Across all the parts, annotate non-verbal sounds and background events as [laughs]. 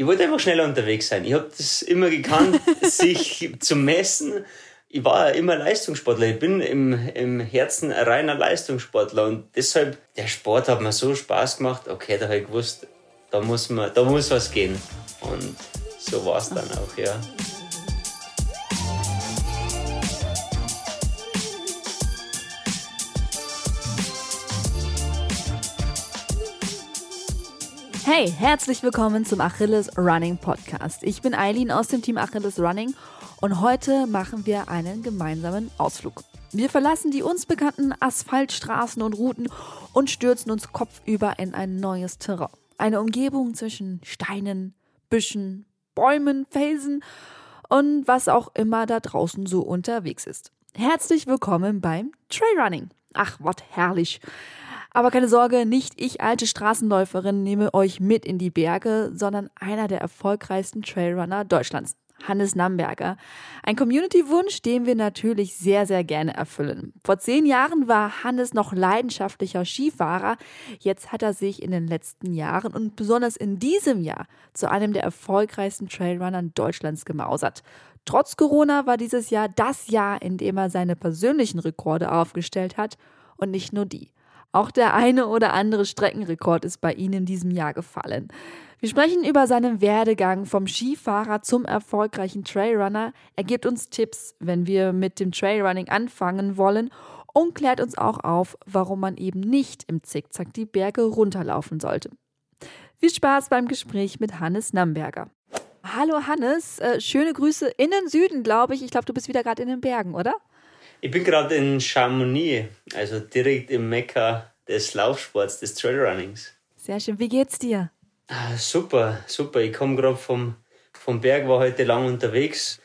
ich wollte einfach schneller unterwegs sein. Ich habe das immer gekannt, [laughs] sich zu messen. Ich war immer Leistungssportler. Ich bin im, im Herzen ein reiner Leistungssportler. Und deshalb, der Sport hat mir so Spaß gemacht. Okay, da habe ich gewusst, da muss, man, da muss was gehen. Und so war es dann auch, ja. Hey, herzlich willkommen zum Achilles Running Podcast. Ich bin Eileen aus dem Team Achilles Running und heute machen wir einen gemeinsamen Ausflug. Wir verlassen die uns bekannten Asphaltstraßen und Routen und stürzen uns kopfüber in ein neues Terrain. Eine Umgebung zwischen Steinen, Büschen, Bäumen, Felsen und was auch immer da draußen so unterwegs ist. Herzlich willkommen beim Trailrunning. Ach, was herrlich. Aber keine Sorge, nicht ich, alte Straßenläuferin, nehme euch mit in die Berge, sondern einer der erfolgreichsten Trailrunner Deutschlands. Hannes Namberger. Ein Community-Wunsch, den wir natürlich sehr, sehr gerne erfüllen. Vor zehn Jahren war Hannes noch leidenschaftlicher Skifahrer. Jetzt hat er sich in den letzten Jahren und besonders in diesem Jahr zu einem der erfolgreichsten Trailrunnern Deutschlands gemausert. Trotz Corona war dieses Jahr das Jahr, in dem er seine persönlichen Rekorde aufgestellt hat und nicht nur die. Auch der eine oder andere Streckenrekord ist bei ihm in diesem Jahr gefallen. Wir sprechen über seinen Werdegang vom Skifahrer zum erfolgreichen Trailrunner. Er gibt uns Tipps, wenn wir mit dem Trailrunning anfangen wollen und klärt uns auch auf, warum man eben nicht im Zickzack die Berge runterlaufen sollte. Viel Spaß beim Gespräch mit Hannes Namberger. Hallo Hannes, äh, schöne Grüße in den Süden, glaube ich. Ich glaube, du bist wieder gerade in den Bergen, oder? Ich bin gerade in Chamonix, also direkt im Mekka des Laufsports, des Trailrunnings. Sehr schön. Wie geht's dir? Ah, super, super. Ich komme gerade vom, vom Berg, war heute lang unterwegs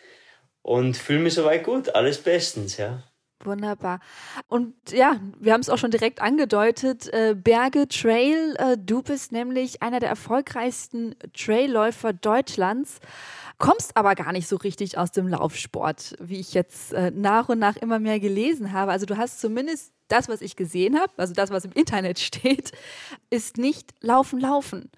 und fühle mich soweit gut. Alles bestens, ja. Wunderbar. Und ja, wir haben es auch schon direkt angedeutet. Äh, Berge Trail, äh, du bist nämlich einer der erfolgreichsten Trailläufer Deutschlands kommst aber gar nicht so richtig aus dem Laufsport, wie ich jetzt äh, nach und nach immer mehr gelesen habe. Also du hast zumindest das, was ich gesehen habe, also das, was im Internet [laughs] steht, ist nicht Laufen, Laufen.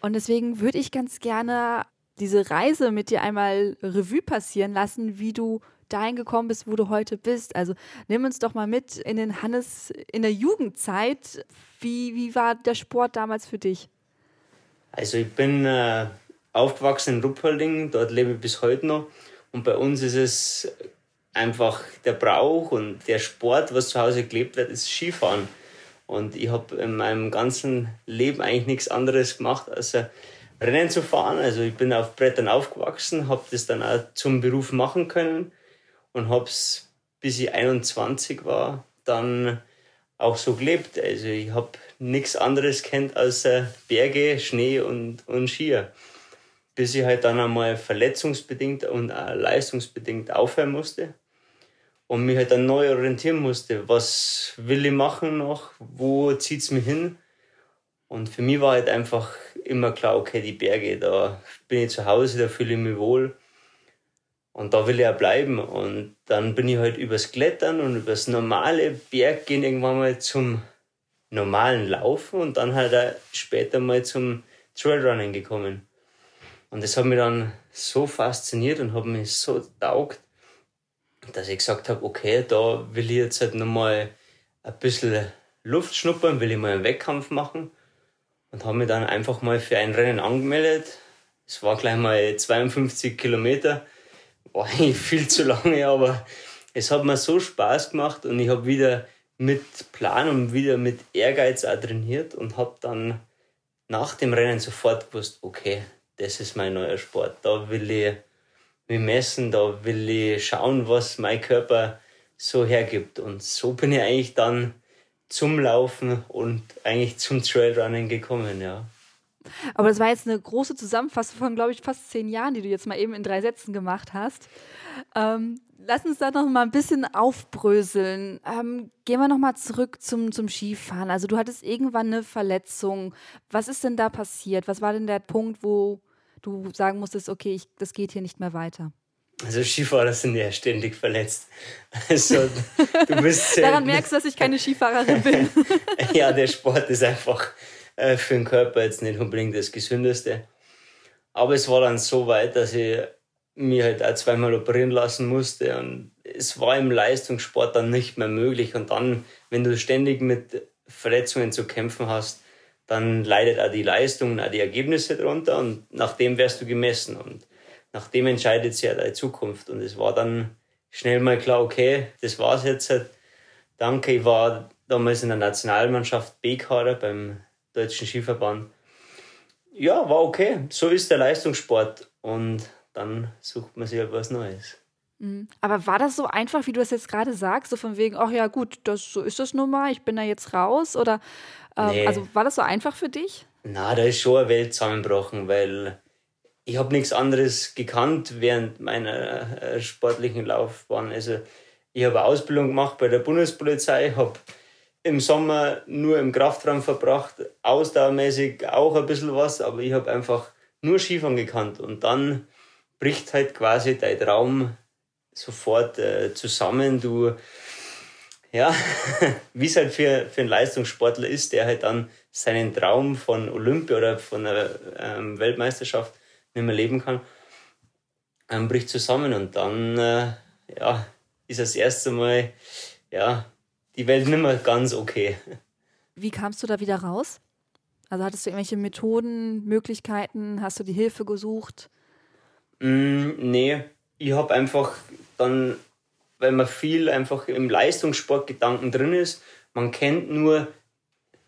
Und deswegen würde ich ganz gerne diese Reise mit dir einmal Revue passieren lassen, wie du dahin gekommen bist, wo du heute bist. Also nimm uns doch mal mit in den Hannes in der Jugendzeit. Wie, wie war der Sport damals für dich? Also ich bin äh, aufgewachsen in Ruppolding, dort lebe ich bis heute noch. Und bei uns ist es einfach der Brauch und der Sport, was zu Hause gelebt wird, ist Skifahren. Und ich habe in meinem ganzen Leben eigentlich nichts anderes gemacht, als Rennen zu fahren. Also ich bin auf Brettern aufgewachsen, habe das dann auch zum Beruf machen können und habe es, bis ich 21 war, dann auch so gelebt. Also ich habe nichts anderes kennt als Berge, Schnee und, und Skier bis ich halt dann einmal verletzungsbedingt und auch leistungsbedingt aufhören musste und mich halt dann neu orientieren musste. Was will ich machen noch? Wo zieht es mich hin? Und für mich war halt einfach immer klar, okay, die Berge, da bin ich zu Hause, da fühle ich mich wohl. Und da will ich auch bleiben. Und dann bin ich halt übers Klettern und übers normale Berggehen irgendwann mal zum normalen Laufen und dann halt auch später mal zum Trailrunning gekommen. Und das hat mich dann so fasziniert und hat mich so taugt, dass ich gesagt habe, okay, da will ich jetzt halt nochmal ein bisschen Luft schnuppern, will ich mal einen Wettkampf machen. Und habe mich dann einfach mal für ein Rennen angemeldet. Es war gleich mal 52 Kilometer. [laughs] Eigentlich viel zu lange, aber es hat mir so Spaß gemacht und ich habe wieder mit Plan und wieder mit Ehrgeiz auch trainiert und habe dann nach dem Rennen sofort gewusst, okay, das ist mein neuer Sport. Da will ich mich messen, da will ich schauen, was mein Körper so hergibt. Und so bin ich eigentlich dann zum Laufen und eigentlich zum Trailrunning gekommen, ja. Aber das war jetzt eine große Zusammenfassung von, glaube ich, fast zehn Jahren, die du jetzt mal eben in drei Sätzen gemacht hast. Ähm, lass uns da noch mal ein bisschen aufbröseln. Ähm, gehen wir noch mal zurück zum, zum Skifahren. Also du hattest irgendwann eine Verletzung. Was ist denn da passiert? Was war denn der Punkt, wo du sagen musstest, okay, ich, das geht hier nicht mehr weiter? Also Skifahrer sind ja ständig verletzt. Also du bist [laughs] Daran merkst du, dass ich keine Skifahrerin bin. [laughs] ja, der Sport ist einfach äh, für den Körper jetzt nicht unbedingt das Gesündeste. Aber es war dann so weit, dass ich mir halt auch zweimal operieren lassen musste und es war im Leistungssport dann nicht mehr möglich. Und dann, wenn du ständig mit Verletzungen zu kämpfen hast, dann leidet auch die Leistung und auch die Ergebnisse darunter und nach dem wirst du gemessen und nach dem entscheidet sich ja deine Zukunft. Und es war dann schnell mal klar, okay, das war's jetzt. Danke, ich war damals in der Nationalmannschaft B-Kader beim Deutschen Skiverband. Ja, war okay. So ist der Leistungssport. Und dann sucht man sich halt was Neues. Mhm. Aber war das so einfach, wie du es jetzt gerade sagst, so von wegen, ach ja gut, das, so ist das nun mal, ich bin da jetzt raus? Oder ähm, nee. also war das so einfach für dich? Na, da ist schon eine Welt zusammengebrochen, weil ich habe nichts anderes gekannt während meiner äh, sportlichen Laufbahn. Also ich habe Ausbildung gemacht bei der Bundespolizei, habe im Sommer nur im Kraftraum verbracht, ausdauermäßig auch ein bisschen was, aber ich habe einfach nur Skifahren gekannt. Und dann bricht halt quasi dein Traum sofort äh, zusammen. Du, ja, [laughs] wie es halt für, für einen Leistungssportler ist, der halt dann seinen Traum von Olympia oder von einer ähm, Weltmeisterschaft nicht mehr leben kann, ähm, bricht zusammen. Und dann, äh, ja, ist das erste Mal, ja, die Welt nicht mehr ganz okay. Wie kamst du da wieder raus? Also hattest du irgendwelche Methoden, Möglichkeiten? Hast du die Hilfe gesucht? Mm, nee, ich habe einfach dann, weil man viel einfach im Leistungssportgedanken drin ist, man kennt nur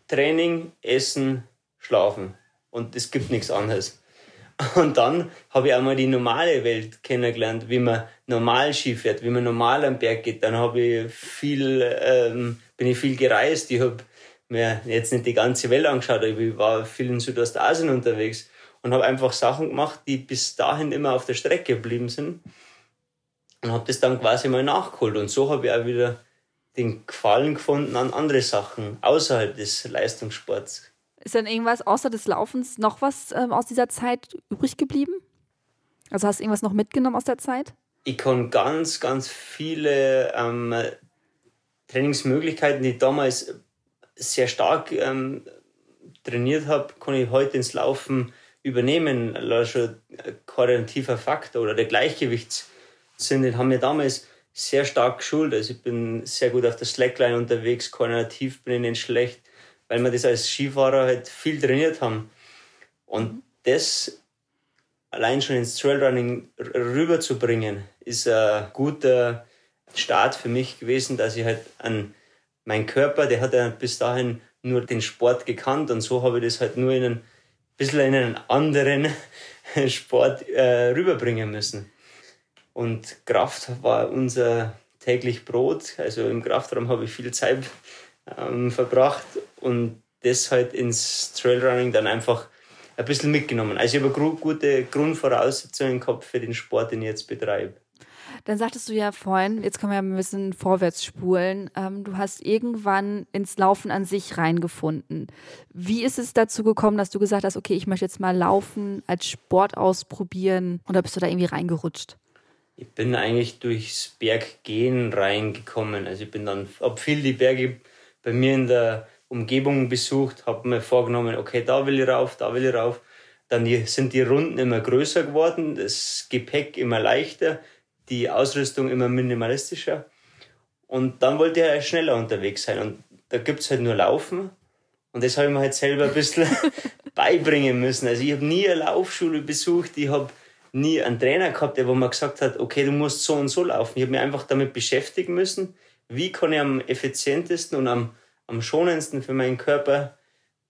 Training, Essen, Schlafen und es gibt nichts anderes. Und dann habe ich auch mal die normale Welt kennengelernt, wie man normal Ski fährt, wie man normal am Berg geht. Dann habe ich viel, ähm, bin ich viel gereist. Ich habe mir jetzt nicht die ganze Welt angeschaut, aber ich war viel in Südostasien unterwegs und habe einfach Sachen gemacht, die bis dahin immer auf der Strecke geblieben sind und habe das dann quasi mal nachgeholt. Und so habe ich auch wieder den Gefallen gefunden an andere Sachen außerhalb des Leistungssports. Ist denn irgendwas außer des Laufens noch was ähm, aus dieser Zeit übrig geblieben? Also hast du irgendwas noch mitgenommen aus der Zeit? Ich kann ganz, ganz viele ähm, Trainingsmöglichkeiten, die ich damals sehr stark ähm, trainiert habe, kann ich heute ins Laufen übernehmen. Also koordinativer Faktor oder der Gleichgewichts sind, den haben wir damals sehr stark geschult. Also ich bin sehr gut auf der Slackline unterwegs, koordinativ bin ich nicht schlecht, weil wir das als Skifahrer halt viel trainiert haben. Und das allein schon ins Trailrunning rüberzubringen, ist ein guter Start für mich gewesen, dass ich halt an mein Körper, der hat ja bis dahin nur den Sport gekannt und so habe ich das halt nur in ein bisschen in einen anderen [laughs] Sport äh, rüberbringen müssen. Und Kraft war unser täglich Brot. Also im Kraftraum habe ich viel Zeit ähm, verbracht und das halt ins Trailrunning dann einfach ein bisschen mitgenommen. Also ich habe gute Grundvoraussetzungen gehabt für den Sport, den ich jetzt betreibe. Dann sagtest du ja vorhin, jetzt können wir ein bisschen vorwärts spulen, ähm, du hast irgendwann ins Laufen an sich reingefunden. Wie ist es dazu gekommen, dass du gesagt hast, okay, ich möchte jetzt mal Laufen als Sport ausprobieren oder bist du da irgendwie reingerutscht? ich bin eigentlich durchs Berggehen reingekommen. Also ich bin dann, hab viel die Berge bei mir in der Umgebung besucht, habe mir vorgenommen, okay, da will ich rauf, da will ich rauf. Dann sind die Runden immer größer geworden, das Gepäck immer leichter, die Ausrüstung immer minimalistischer. Und dann wollte ich schneller unterwegs sein. Und da gibt's halt nur Laufen. Und das habe ich mir halt selber ein bisschen [laughs] beibringen müssen. Also ich habe nie eine Laufschule besucht, ich habe nie einen Trainer gehabt, der wo mir gesagt hat, okay, du musst so und so laufen. Ich habe mich einfach damit beschäftigen müssen, wie kann ich am effizientesten und am, am schonendsten für meinen Körper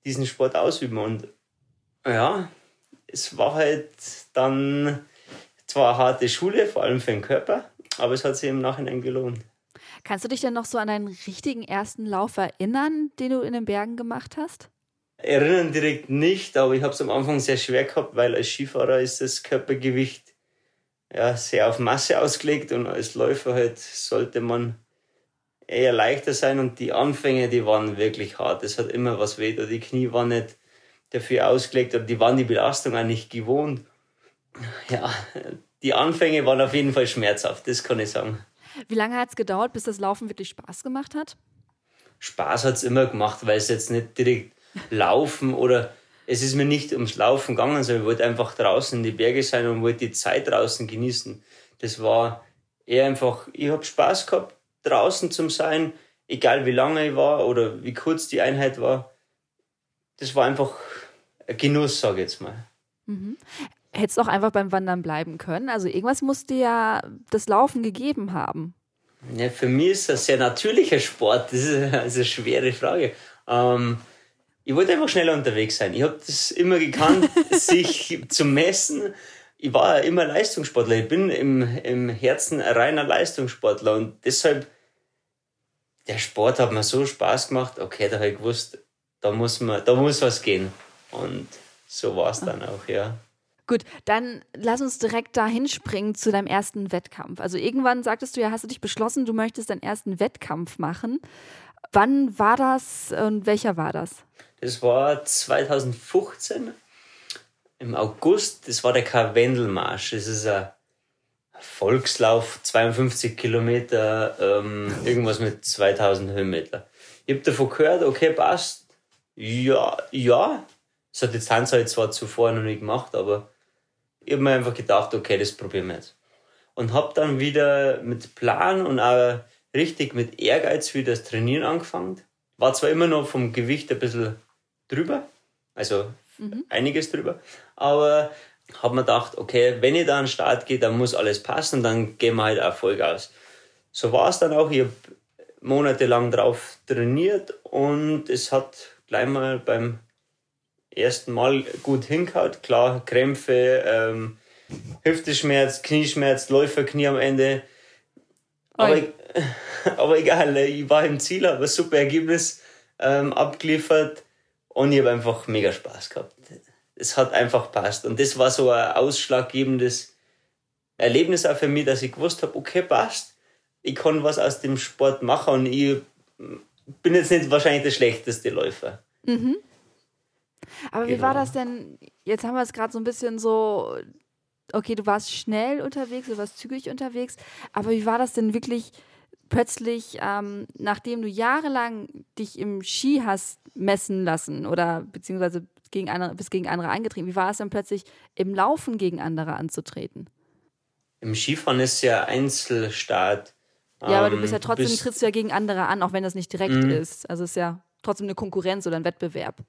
diesen Sport ausüben. Und ja, es war halt dann zwar eine harte Schule, vor allem für den Körper, aber es hat sich im Nachhinein gelohnt. Kannst du dich denn noch so an deinen richtigen ersten Lauf erinnern, den du in den Bergen gemacht hast? Erinnern direkt nicht, aber ich habe es am Anfang sehr schwer gehabt, weil als Skifahrer ist das Körpergewicht ja, sehr auf Masse ausgelegt und als Läufer halt sollte man eher leichter sein und die Anfänge, die waren wirklich hart. Es hat immer was weh, die Knie waren nicht dafür ausgelegt oder die waren die Belastung auch nicht gewohnt. Ja, die Anfänge waren auf jeden Fall schmerzhaft, das kann ich sagen. Wie lange hat es gedauert, bis das Laufen wirklich Spaß gemacht hat? Spaß hat es immer gemacht, weil es jetzt nicht direkt Laufen oder es ist mir nicht ums Laufen gegangen, sondern ich wollte einfach draußen in die Berge sein und wollte die Zeit draußen genießen. Das war eher einfach, ich habe Spaß gehabt, draußen zu sein, egal wie lange ich war oder wie kurz die Einheit war. Das war einfach ein Genuss, sage ich jetzt mal. Mhm. Hättest du auch einfach beim Wandern bleiben können? Also irgendwas musste ja das Laufen gegeben haben. Ja, für mich ist das ein sehr natürlicher Sport. Das ist [laughs] eine schwere Frage. Ähm, ich wollte einfach schneller unterwegs sein. Ich habe das immer gekannt, [laughs] sich zu messen. Ich war immer Leistungssportler. Ich bin im, im Herzen ein reiner Leistungssportler und deshalb, der Sport hat mir so Spaß gemacht. Okay, da habe ich gewusst, da muss, man, da muss was gehen. Und so war es dann auch, ja. Gut, dann lass uns direkt dahin springen zu deinem ersten Wettkampf. Also irgendwann sagtest du ja, hast du dich beschlossen, du möchtest deinen ersten Wettkampf machen. Wann war das und welcher war das? Das war 2015 im August. Das war der Karwendelmarsch. Das ist ein Volkslauf, 52 Kilometer, ähm, irgendwas mit 2000 Höhenmeter. Ich habe davon gehört, okay, passt. Ja, ja. Das hat die Distanz halt zwar zuvor noch nicht gemacht, aber ich habe mir einfach gedacht, okay, das probieren wir jetzt. Und habe dann wieder mit Plan und auch richtig mit Ehrgeiz wieder das Trainieren angefangen. War zwar immer noch vom Gewicht ein bisschen drüber, also mhm. einiges drüber, aber habe mir gedacht, okay, wenn ich da an den Start gehe, dann muss alles passen, dann gehen wir halt auch Vollgas. So war es dann auch. Ich habe monatelang drauf trainiert und es hat gleich mal beim ersten Mal gut hingehaut. Klar, Krämpfe, ähm, Hüfteschmerz, Knieschmerz, Läuferknie am Ende. Aber, [laughs] aber egal, ich war im Ziel, habe ein super Ergebnis ähm, abgeliefert und ich habe einfach mega Spaß gehabt. Es hat einfach passt. Und das war so ein ausschlaggebendes Erlebnis auch für mich, dass ich gewusst habe, okay, passt. Ich kann was aus dem Sport machen und ich bin jetzt nicht wahrscheinlich der schlechteste Läufer. Mhm. Aber genau. wie war genau. das denn? Jetzt haben wir es gerade so ein bisschen so, okay, du warst schnell unterwegs, du warst zügig unterwegs, aber wie war das denn wirklich plötzlich, ähm, nachdem du jahrelang dich im Ski hast messen lassen oder beziehungsweise gegen andere, bist gegen andere eingetreten, wie war es dann plötzlich im Laufen gegen andere anzutreten? Im Skifahren ist ja Einzelstart. Ja, aber du bist ja ähm, trotzdem, trittst du ja gegen andere an, auch wenn das nicht direkt mhm. ist. Also es ist ja trotzdem eine Konkurrenz oder ein Wettbewerb.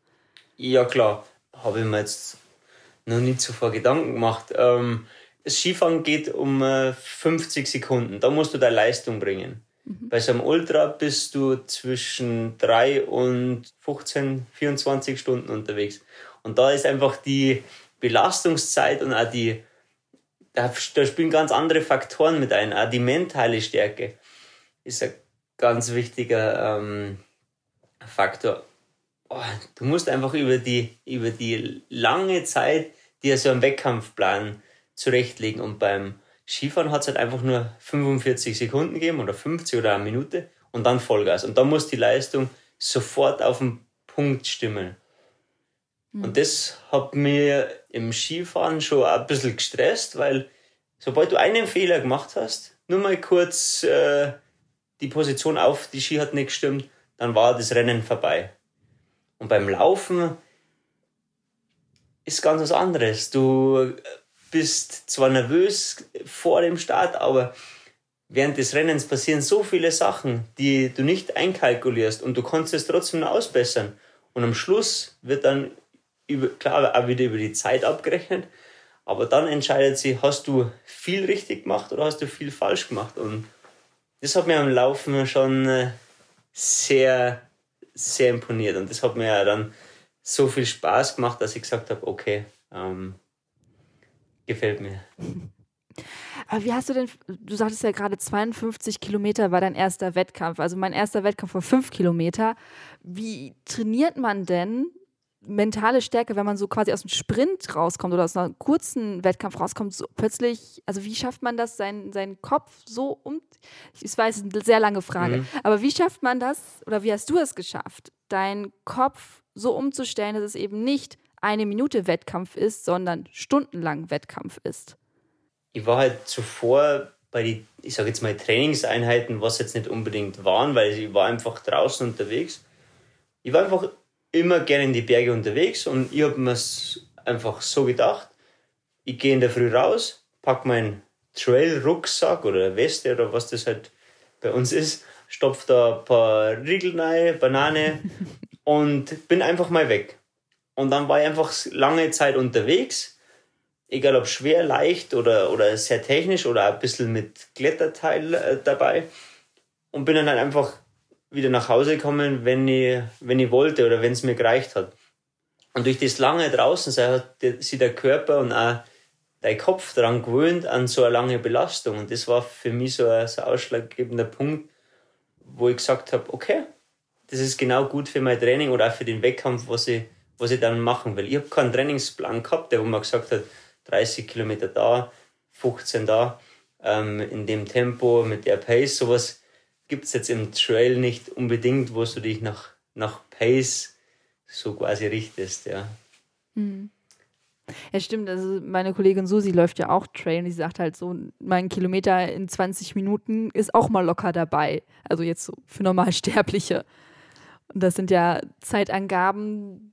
Ja, klar. Habe ich mir jetzt noch nicht zuvor Gedanken gemacht. Ähm, das Skifahren geht um äh, 50 Sekunden. Da musst du deine Leistung bringen. Mhm. Bei so einem Ultra bist du zwischen 3 und 15, 24 Stunden unterwegs. Und da ist einfach die Belastungszeit und auch die, da, da spielen ganz andere Faktoren mit ein. Auch die mentale Stärke ist ein ganz wichtiger ähm, Faktor oh, du musst einfach über die, über die lange Zeit dir so einen Wettkampfplan zurechtlegen. Und beim Skifahren hat es halt einfach nur 45 Sekunden gegeben oder 50 oder eine Minute und dann Vollgas. Und da muss die Leistung sofort auf den Punkt stimmen. Mhm. Und das hat mir im Skifahren schon ein bisschen gestresst, weil sobald du einen Fehler gemacht hast, nur mal kurz äh, die Position auf, die Ski hat nicht gestimmt, dann war das Rennen vorbei. Und beim Laufen ist ganz was anderes. Du bist zwar nervös vor dem Start, aber während des Rennens passieren so viele Sachen, die du nicht einkalkulierst und du kannst es trotzdem noch ausbessern. Und am Schluss wird dann über, klar auch wieder über die Zeit abgerechnet, aber dann entscheidet sich, hast du viel richtig gemacht oder hast du viel falsch gemacht. Und das hat mir am Laufen schon äh, sehr sehr imponiert. Und das hat mir ja dann so viel Spaß gemacht, dass ich gesagt habe, okay, ähm, gefällt mir. Aber wie hast du denn, du sagtest ja gerade 52 Kilometer war dein erster Wettkampf. Also mein erster Wettkampf war 5 Kilometer. Wie trainiert man denn mentale Stärke, wenn man so quasi aus einem Sprint rauskommt oder aus einem kurzen Wettkampf rauskommt, so plötzlich, also wie schafft man das, seinen, seinen Kopf so um, ich weiß, es ist eine sehr lange Frage, mhm. aber wie schafft man das oder wie hast du es geschafft, deinen Kopf so umzustellen, dass es eben nicht eine Minute Wettkampf ist, sondern stundenlang Wettkampf ist? Ich war halt zuvor bei die, ich sage jetzt mal Trainingseinheiten, was jetzt nicht unbedingt waren, weil ich war einfach draußen unterwegs. Ich war einfach immer gerne in die Berge unterwegs und ich habe mir einfach so gedacht, ich gehe in der Früh raus, pack meinen Trail-Rucksack oder Weste oder was das halt bei uns ist, stopf da ein paar Riegel rein, Banane [laughs] und bin einfach mal weg. Und dann war ich einfach lange Zeit unterwegs, egal ob schwer, leicht oder, oder sehr technisch oder ein bisschen mit Kletterteil äh, dabei und bin dann halt einfach wieder nach Hause gekommen, wenn ich, wenn ich wollte oder wenn es mir gereicht hat. Und durch das lange draußen sein hat sich der Körper und auch dein Kopf daran gewöhnt an so eine lange Belastung. Und das war für mich so ein, so ein ausschlaggebender Punkt, wo ich gesagt habe, okay, das ist genau gut für mein Training oder auch für den Wettkampf, was ich, was ich dann machen will. Ich habe keinen Trainingsplan gehabt, der wo man gesagt hat, 30 Kilometer da, 15 da, ähm, in dem Tempo, mit der Pace, sowas gibt es jetzt im Trail nicht unbedingt, wo du dich nach, nach Pace so quasi richtest, ja. Mhm. Ja, stimmt. Also meine Kollegin Susi läuft ja auch Trail und die sagt halt so, mein Kilometer in 20 Minuten ist auch mal locker dabei. Also jetzt so für Normalsterbliche. Und das sind ja Zeitangaben,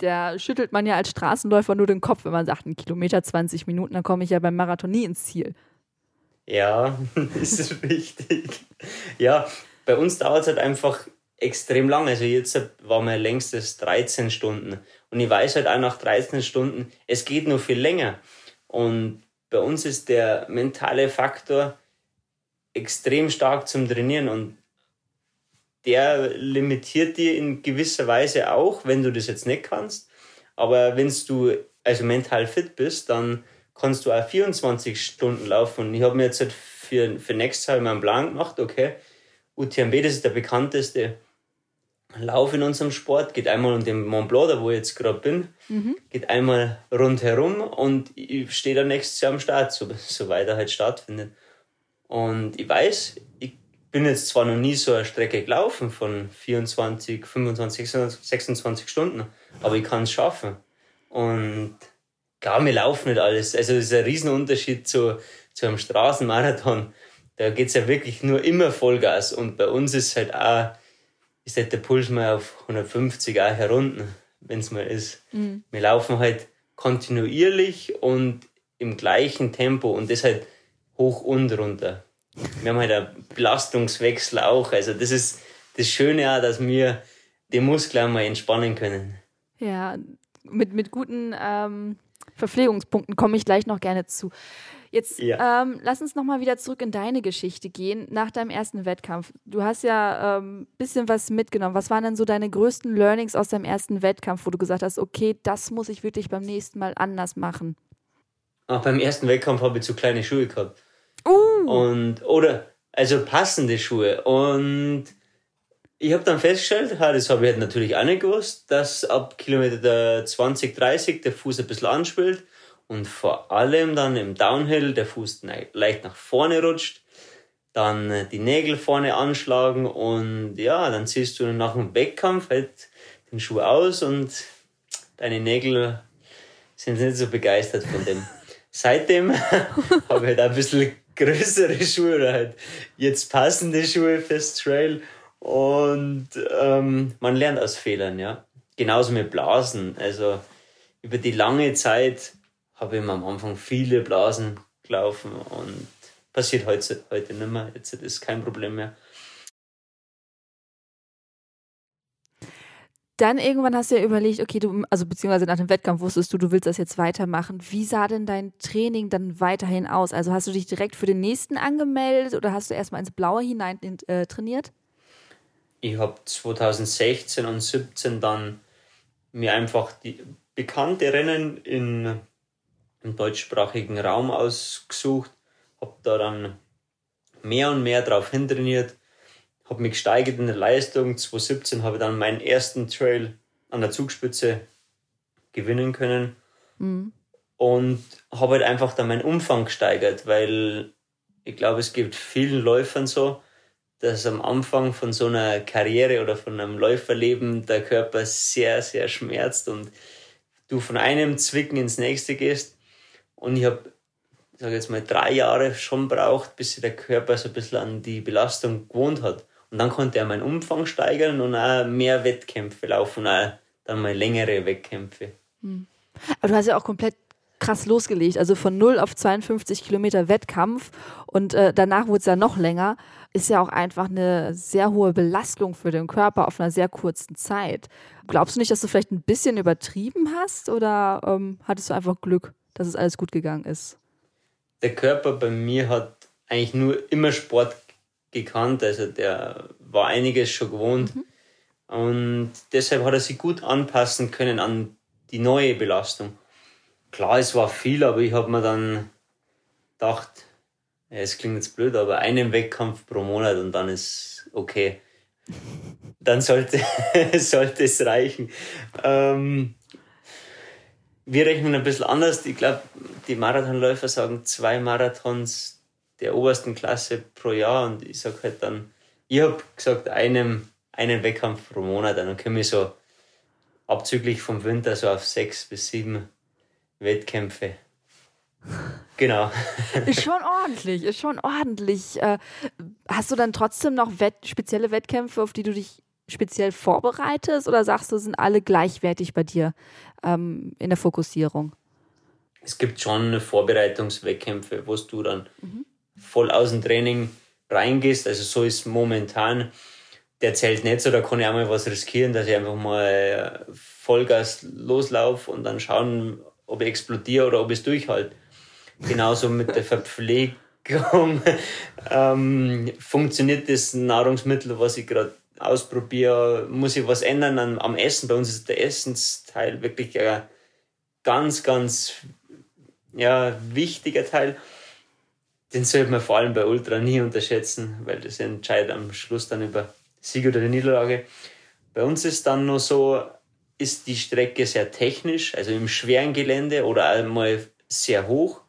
da schüttelt man ja als Straßenläufer nur den Kopf, wenn man sagt, ein Kilometer 20 Minuten, dann komme ich ja beim Marathon nie ins Ziel. Ja, [laughs] ist richtig. Ja, bei uns dauert es halt einfach extrem lang. Also jetzt war mein längstes 13 Stunden. Und ich weiß halt auch nach 13 Stunden, es geht nur viel länger. Und bei uns ist der mentale Faktor extrem stark zum Trainieren und der limitiert dir in gewisser Weise auch, wenn du das jetzt nicht kannst. Aber wenn du also mental fit bist, dann kannst du auch 24 Stunden laufen. Und ich habe mir jetzt halt für, für nächstes Jahr mal einen Plan gemacht, okay, UTMB, das ist der bekannteste Lauf in unserem Sport, geht einmal um den Mont Blanc, da wo ich jetzt gerade bin, mhm. geht einmal rundherum und ich stehe dann nächstes Jahr am Start, so, [laughs] so weiter halt stattfindet. Und ich weiß, ich bin jetzt zwar noch nie so eine Strecke gelaufen von 24, 25, 26 Stunden, aber ich kann es schaffen. Und klar, wir laufen nicht alles. Also das ist ein Riesenunterschied zu, zu einem Straßenmarathon. Da geht es ja wirklich nur immer Vollgas. Und bei uns ist halt auch, ist halt der Puls mal auf 150 auch herunter, wenn es mal ist. Mhm. Wir laufen halt kontinuierlich und im gleichen Tempo und das halt hoch und runter. Wir haben halt einen Belastungswechsel auch. Also das ist das Schöne auch, dass wir die Muskeln mal entspannen können. Ja, mit, mit guten ähm, Verpflegungspunkten komme ich gleich noch gerne zu. Jetzt ja. ähm, lass uns nochmal wieder zurück in deine Geschichte gehen, nach deinem ersten Wettkampf. Du hast ja ein ähm, bisschen was mitgenommen. Was waren denn so deine größten Learnings aus deinem ersten Wettkampf, wo du gesagt hast, okay, das muss ich wirklich beim nächsten Mal anders machen? Ach, beim ersten Wettkampf habe ich zu kleine Schuhe gehabt. Uh. Und, oder, also passende Schuhe. Und ich habe dann festgestellt, das habe ich halt natürlich auch nicht gewusst, dass ab Kilometer 20, 30 der Fuß ein bisschen anschwillt und vor allem dann im Downhill der Fuß leicht nach vorne rutscht, dann äh, die Nägel vorne anschlagen und ja, dann ziehst du nach dem Wettkampf halt den Schuh aus und deine Nägel sind nicht so begeistert von dem. [laughs] Seitdem [laughs] habe ich halt ein bisschen größere [laughs] Schuhe oder halt jetzt passende Schuhe fürs Trail und ähm, man lernt aus Fehlern, ja. Genauso mit Blasen. Also über die lange Zeit habe ich am Anfang viele Blasen gelaufen und passiert heute, heute nicht mehr. Jetzt ist kein Problem mehr. Dann irgendwann hast du ja überlegt, okay, du, also beziehungsweise nach dem Wettkampf wusstest du, du willst das jetzt weitermachen. Wie sah denn dein Training dann weiterhin aus? Also hast du dich direkt für den nächsten angemeldet oder hast du erstmal ins Blaue hinein äh, trainiert? Ich habe 2016 und 2017 dann mir einfach die bekannte Rennen in im deutschsprachigen Raum ausgesucht, habe da dann mehr und mehr drauf hintrainiert, habe mich gesteigert in der Leistung. 2017 habe ich dann meinen ersten Trail an der Zugspitze gewinnen können mhm. und habe halt einfach dann meinen Umfang gesteigert, weil ich glaube, es gibt vielen Läufern so, dass am Anfang von so einer Karriere oder von einem Läuferleben der Körper sehr, sehr schmerzt und du von einem Zwicken ins nächste gehst. Und ich habe, sage jetzt mal, drei Jahre schon braucht, bis sich der Körper so ein bisschen an die Belastung gewohnt hat. Und dann konnte er meinen Umfang steigern und auch mehr Wettkämpfe laufen, auch dann mal längere Wettkämpfe. Aber du hast ja auch komplett krass losgelegt, also von 0 auf 52 Kilometer Wettkampf und äh, danach wurde es ja noch länger, ist ja auch einfach eine sehr hohe Belastung für den Körper auf einer sehr kurzen Zeit. Glaubst du nicht, dass du vielleicht ein bisschen übertrieben hast oder ähm, hattest du einfach Glück, dass es alles gut gegangen ist? Der Körper bei mir hat eigentlich nur immer Sport gekannt, also der war einiges schon gewohnt mhm. und deshalb hat er sich gut anpassen können an die neue Belastung. Klar, es war viel, aber ich habe mir dann gedacht, ja, es klingt jetzt blöd, aber einen Wettkampf pro Monat und dann ist okay. Dann sollte, [laughs] sollte es reichen. Ähm, wir rechnen ein bisschen anders. Ich glaube, die Marathonläufer sagen zwei Marathons der obersten Klasse pro Jahr und ich sage halt dann, ich habe gesagt, einem, einen Wettkampf pro Monat, dann komme ich so abzüglich vom Winter so auf sechs bis sieben Wettkämpfe. [laughs] Genau. Ist schon ordentlich, ist schon ordentlich. Äh, hast du dann trotzdem noch Wett spezielle Wettkämpfe, auf die du dich speziell vorbereitest oder sagst du, sind alle gleichwertig bei dir ähm, in der Fokussierung? Es gibt schon Vorbereitungswettkämpfe, wo du dann mhm. Voll aus dem Training reingehst. Also so ist momentan, der zählt nicht so, da kann ich auch mal was riskieren, dass ich einfach mal Vollgas loslaufe und dann schauen, ob ich explodiere oder ob ich es durchhalte. Genauso mit der Verpflegung [laughs] ähm, funktioniert das Nahrungsmittel, was ich gerade ausprobiere, muss ich was ändern am, am Essen. Bei uns ist der Essensteil wirklich ein ganz, ganz ja, wichtiger Teil. Den sollte man vor allem bei Ultra nie unterschätzen, weil das entscheidet am Schluss dann über Sieg oder die Niederlage. Bei uns ist dann nur so, ist die Strecke sehr technisch, also im schweren Gelände oder einmal sehr hoch.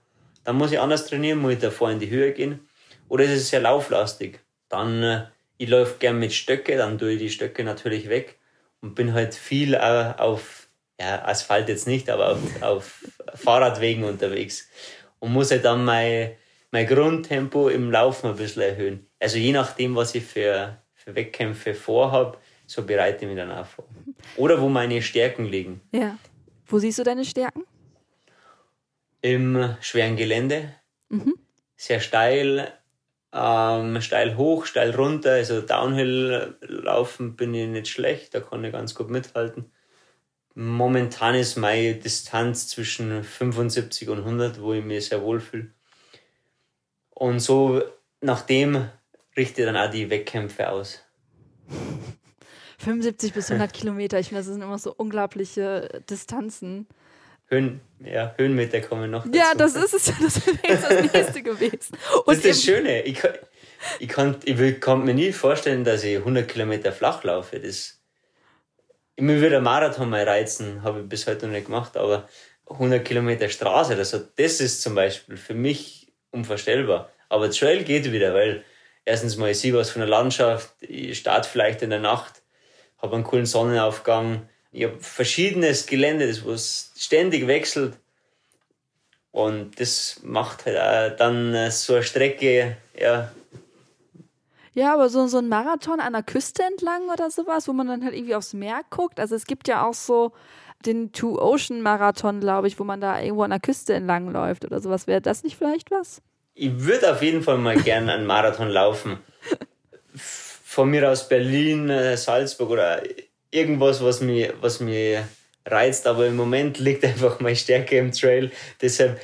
Dann muss ich anders trainieren, muss ich davor in die Höhe gehen. Oder ist es sehr lauflastig. Dann, äh, ich laufe gern mit Stöcke, dann tue ich die Stöcke natürlich weg und bin halt viel auch auf, ja, Asphalt jetzt nicht, aber auf, auf Fahrradwegen unterwegs. Und muss halt dann mein, mein Grundtempo im Laufen ein bisschen erhöhen. Also je nachdem, was ich für, für Wettkämpfe vorhabe, so bereite ich mich dann auch vor. Oder wo meine Stärken liegen. Ja. Wo siehst du deine Stärken? Im schweren Gelände. Mhm. Sehr steil, ähm, steil hoch, steil runter. Also Downhill laufen bin ich nicht schlecht, da kann ich ganz gut mithalten. Momentan ist meine Distanz zwischen 75 und 100, wo ich mich sehr wohl fühle. Und so nach dem richte ich dann auch die Wettkämpfe aus. [laughs] 75 bis 100 Kilometer, ich finde, das sind immer so unglaubliche Distanzen. Höhen, ja, Höhenmeter kommen noch. Dazu. Ja, das ist es. [laughs] Das wäre jetzt das nächste [laughs] gewesen. Und das ist das Schöne. Ich, kann, ich, kann, ich kann mir nie vorstellen, dass ich 100 Kilometer flach laufe. Das, mir würde ein Marathon mal reizen, habe ich bis heute noch nicht gemacht, aber 100 Kilometer Straße, also das ist zum Beispiel für mich unvorstellbar. Aber Trail geht wieder, weil erstens mal ich sehe was von der Landschaft, ich starte vielleicht in der Nacht habe einen coolen Sonnenaufgang. Ich habe verschiedenes Gelände, das was ständig wechselt. Und das macht halt auch dann so eine Strecke, ja. Ja, aber so, so ein Marathon an der Küste entlang oder sowas, wo man dann halt irgendwie aufs Meer guckt. Also es gibt ja auch so den Two-Ocean-Marathon, glaube ich, wo man da irgendwo an der Küste entlang läuft oder sowas. Wäre das nicht vielleicht was? Ich würde auf jeden Fall mal gerne einen Marathon laufen. von mir aus Berlin, äh, Salzburg oder irgendwas, was mich, was mich reizt. Aber im Moment liegt einfach meine Stärke im Trail. Deshalb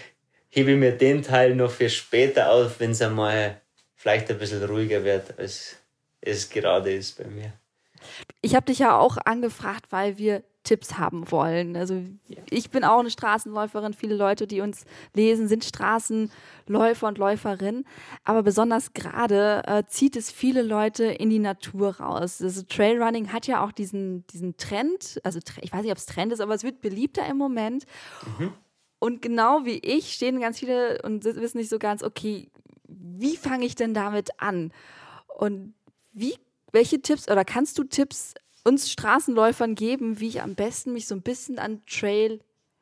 hebe ich mir den Teil noch für später auf, wenn es einmal vielleicht ein bisschen ruhiger wird, als es gerade ist bei mir. Ich habe dich ja auch angefragt, weil wir Tipps haben wollen. Also ich bin auch eine Straßenläuferin. Viele Leute, die uns lesen, sind Straßenläufer und Läuferinnen. Aber besonders gerade äh, zieht es viele Leute in die Natur raus. Also Trailrunning hat ja auch diesen, diesen Trend. Also ich weiß nicht, ob es Trend ist, aber es wird beliebter im Moment. Mhm. Und genau wie ich stehen ganz viele und wissen nicht so ganz, okay, wie fange ich denn damit an? Und wie, welche Tipps oder kannst du Tipps uns Straßenläufern geben, wie ich am besten mich so ein bisschen an Trail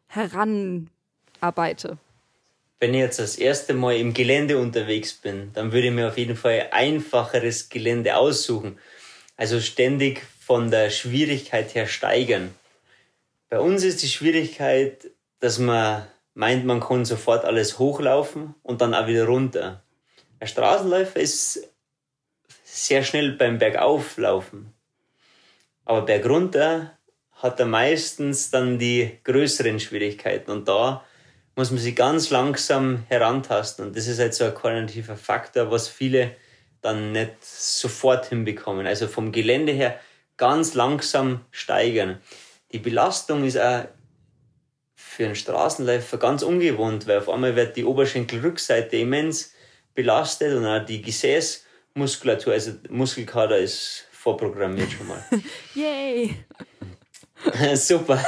heranarbeite? wenn ich jetzt das erste Mal im Gelände unterwegs bin, dann würde ich mir auf jeden Fall einfacheres Gelände aussuchen. Also ständig von der Schwierigkeit her steigern. Bei uns ist die Schwierigkeit, dass man meint, man kann sofort alles hochlaufen und dann auch wieder runter. Ein Straßenläufer ist sehr schnell beim Bergauflaufen. Aber bergunter hat er meistens dann die größeren Schwierigkeiten und da muss man sich ganz langsam herantasten und das ist halt so ein koordinativer Faktor, was viele dann nicht sofort hinbekommen. Also vom Gelände her ganz langsam steigern. Die Belastung ist auch für einen Straßenläufer ganz ungewohnt, weil auf einmal wird die Oberschenkelrückseite immens belastet und auch die Gesäßmuskulatur, also Muskelkater ist vorprogrammiert schon mal. [laughs] Yay! [laughs] Super.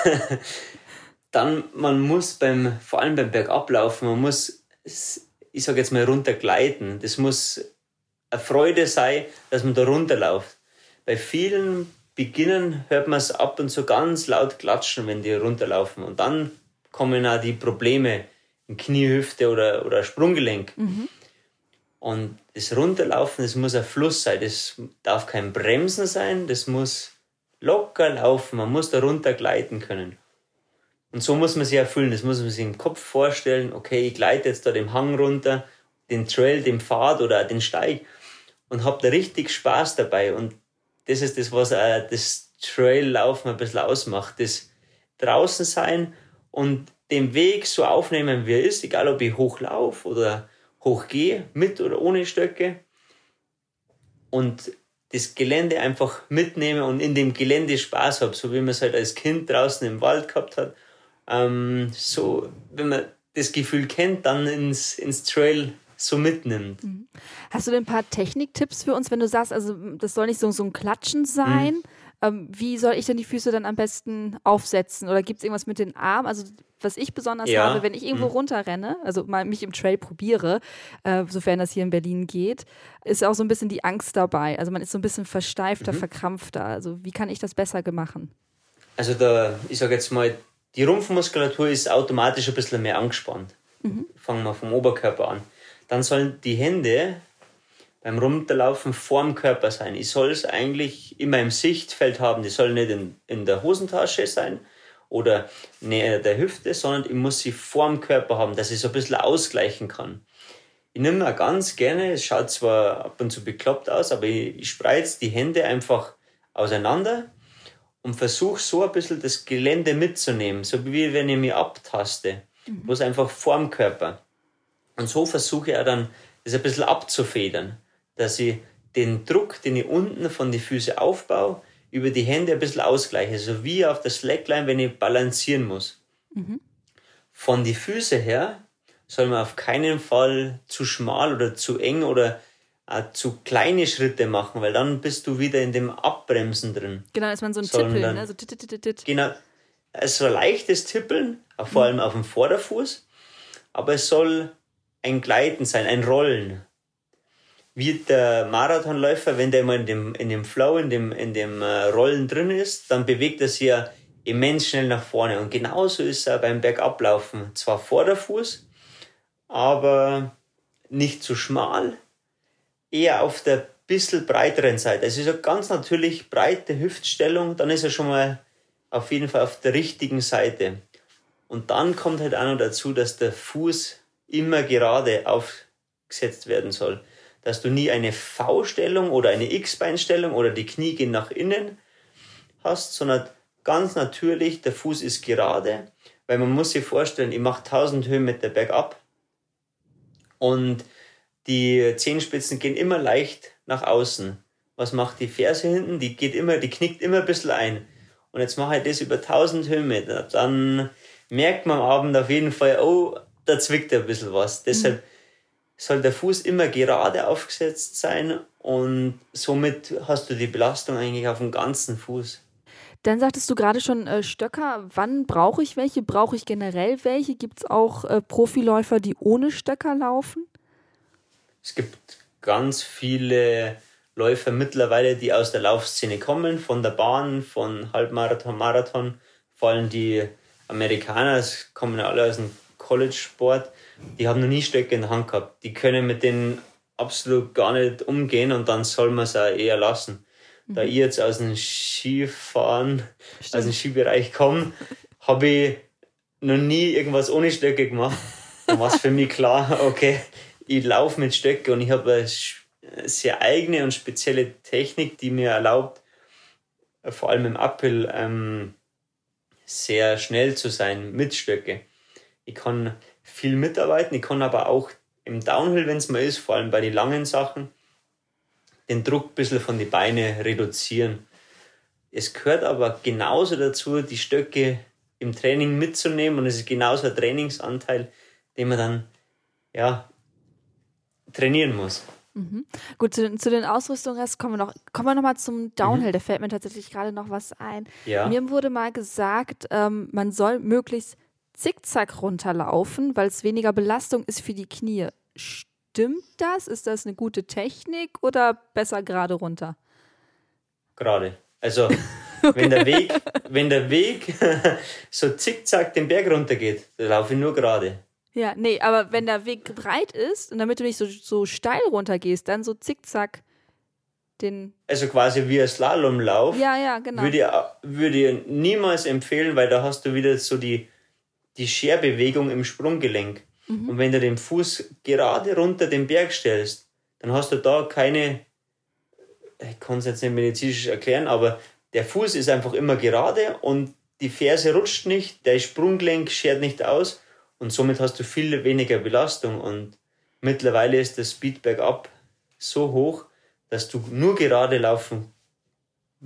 Dann, man muss beim, vor allem beim Bergablaufen, man muss, ich sage jetzt mal, runtergleiten. Das muss eine Freude sein, dass man da runterläuft. Bei vielen Beginnern hört man es ab und zu ganz laut klatschen, wenn die runterlaufen. Und dann kommen auch die Probleme im Kniehüfte oder, oder Sprunggelenk. Mhm. Und das Runterlaufen, das muss ein Fluss sein. Das darf kein Bremsen sein, das muss locker laufen. Man muss da runter gleiten können. Und so muss man sich erfüllen. Das muss man sich im Kopf vorstellen. Okay, ich gleite jetzt da den Hang runter, den Trail, den Pfad oder den Steig und hab da richtig Spaß dabei. Und das ist das, was auch das Traillaufen ein bisschen ausmacht. Das draußen sein und den Weg so aufnehmen, wie er ist, egal ob ich hochlaufe oder hochgehe, mit oder ohne Stöcke. Und das Gelände einfach mitnehme und in dem Gelände Spaß habe, so wie man es halt als Kind draußen im Wald gehabt hat. Ähm, so, wenn man das Gefühl kennt, dann ins, ins Trail so mitnimmt. Mhm. Hast du denn ein paar Techniktipps für uns, wenn du sagst, also das soll nicht so, so ein Klatschen sein? Mhm. Ähm, wie soll ich denn die Füße dann am besten aufsetzen? Oder gibt es irgendwas mit den Armen? Also was ich besonders ja. habe, wenn ich irgendwo mhm. runterrenne, also mal mich im Trail probiere, äh, sofern das hier in Berlin geht, ist auch so ein bisschen die Angst dabei. Also man ist so ein bisschen versteifter, mhm. verkrampfter. Also wie kann ich das besser machen? Also da, ich sage jetzt mal, die Rumpfmuskulatur ist automatisch ein bisschen mehr angespannt. Mhm. Fangen wir vom Oberkörper an. Dann sollen die Hände beim Runterlaufen vorm Körper sein. Ich soll es eigentlich immer im Sichtfeld haben. Die soll nicht in, in der Hosentasche sein oder näher der Hüfte, sondern ich muss sie vorm Körper haben, dass ich so ein bisschen ausgleichen kann. Ich nehme mir ganz gerne, es schaut zwar ab und zu bekloppt aus, aber ich, ich spreiz die Hände einfach auseinander und versuche so ein bisschen das Gelände mitzunehmen, so wie wenn ich mich abtaste, mhm. bloß einfach vorm Körper. Und so versuche ich auch dann, das ein bisschen abzufedern dass ich den Druck, den ich unten von den Füßen aufbaue, über die Hände ein bisschen ausgleiche. So wie auf der Slackline, wenn ich balancieren muss. Mhm. Von die Füße her soll man auf keinen Fall zu schmal oder zu eng oder zu kleine Schritte machen, weil dann bist du wieder in dem Abbremsen drin. Genau, ist man so ein Tippeln, dann, ne? so Genau, es soll leichtes Tippeln, vor allem auf dem Vorderfuß, aber es soll ein Gleiten sein, ein Rollen wie der Marathonläufer, wenn der mal in dem, in dem Flow, in dem, in dem äh, Rollen drin ist, dann bewegt er sich ja immens schnell nach vorne. Und genauso ist er beim Bergablaufen. Zwar Vorderfuß, aber nicht zu schmal, eher auf der bisschen breiteren Seite. Also ist eine ganz natürlich breite Hüftstellung, dann ist er schon mal auf jeden Fall auf der richtigen Seite. Und dann kommt halt auch noch dazu, dass der Fuß immer gerade aufgesetzt werden soll dass du nie eine V-Stellung oder eine X-Beinstellung oder die Knie gehen nach innen hast, sondern ganz natürlich, der Fuß ist gerade, weil man muss sich vorstellen, ich mache 1000 Höhenmeter bergab und die Zehenspitzen gehen immer leicht nach außen. Was macht die Ferse hinten? Die geht immer, die knickt immer ein bisschen ein. Und jetzt mache ich das über 1000 Höhenmeter. Dann merkt man am Abend auf jeden Fall, oh, da zwickt ein bisschen was. Mhm. Soll der Fuß immer gerade aufgesetzt sein und somit hast du die Belastung eigentlich auf dem ganzen Fuß. Dann sagtest du gerade schon äh, Stöcker. Wann brauche ich welche? Brauche ich generell welche? Gibt es auch äh, Profiläufer, die ohne Stöcker laufen? Es gibt ganz viele Läufer mittlerweile, die aus der Laufszene kommen, von der Bahn, von Halbmarathon, Marathon. Vor allem die Amerikaner, es kommen alle aus dem College-Sport die haben noch nie Stöcke in der Hand gehabt. Die können mit denen absolut gar nicht umgehen und dann soll man es auch eher lassen. Mhm. Da ich jetzt aus dem Skifahren, Stimmt. aus dem Skibereich komme, habe ich noch nie irgendwas ohne Stöcke gemacht. Dann war es für mich klar, [laughs] okay, ich laufe mit Stöcke und ich habe eine sehr eigene und spezielle Technik, die mir erlaubt, vor allem im Uphill ähm, sehr schnell zu sein mit Stöcke. Ich kann viel mitarbeiten, ich kann aber auch im Downhill, wenn es mal ist, vor allem bei den langen Sachen, den Druck ein bisschen von den Beinen reduzieren. Es gehört aber genauso dazu, die Stöcke im Training mitzunehmen und es ist genauso ein Trainingsanteil, den man dann ja, trainieren muss. Mhm. Gut, zu, zu, den Ausrüstungen kommen wir noch, kommen wir noch mal zum Downhill. Mhm. Da fällt mir tatsächlich gerade noch was ein. Ja. Mir wurde mal gesagt, ähm, man soll möglichst zickzack runterlaufen, weil es weniger Belastung ist für die Knie. Stimmt das? Ist das eine gute Technik oder besser gerade runter? Gerade. Also [laughs] okay. wenn der Weg, wenn der Weg [laughs] so zickzack den Berg runtergeht, dann laufe ich nur gerade. Ja, nee, aber wenn der Weg breit ist und damit du nicht so, so steil runtergehst, dann so zickzack den. Also quasi wie ein Slalomlauf. Ja, ja, genau. Würde ich, würde ich niemals empfehlen, weil da hast du wieder so die, die Scherbewegung im Sprunggelenk. Mhm. Und wenn du den Fuß gerade runter den Berg stellst, dann hast du da keine, ich kann es jetzt nicht medizinisch erklären, aber der Fuß ist einfach immer gerade und die Ferse rutscht nicht, der Sprunggelenk schert nicht aus und somit hast du viel weniger Belastung und mittlerweile ist das Speed bergab so hoch, dass du nur gerade laufen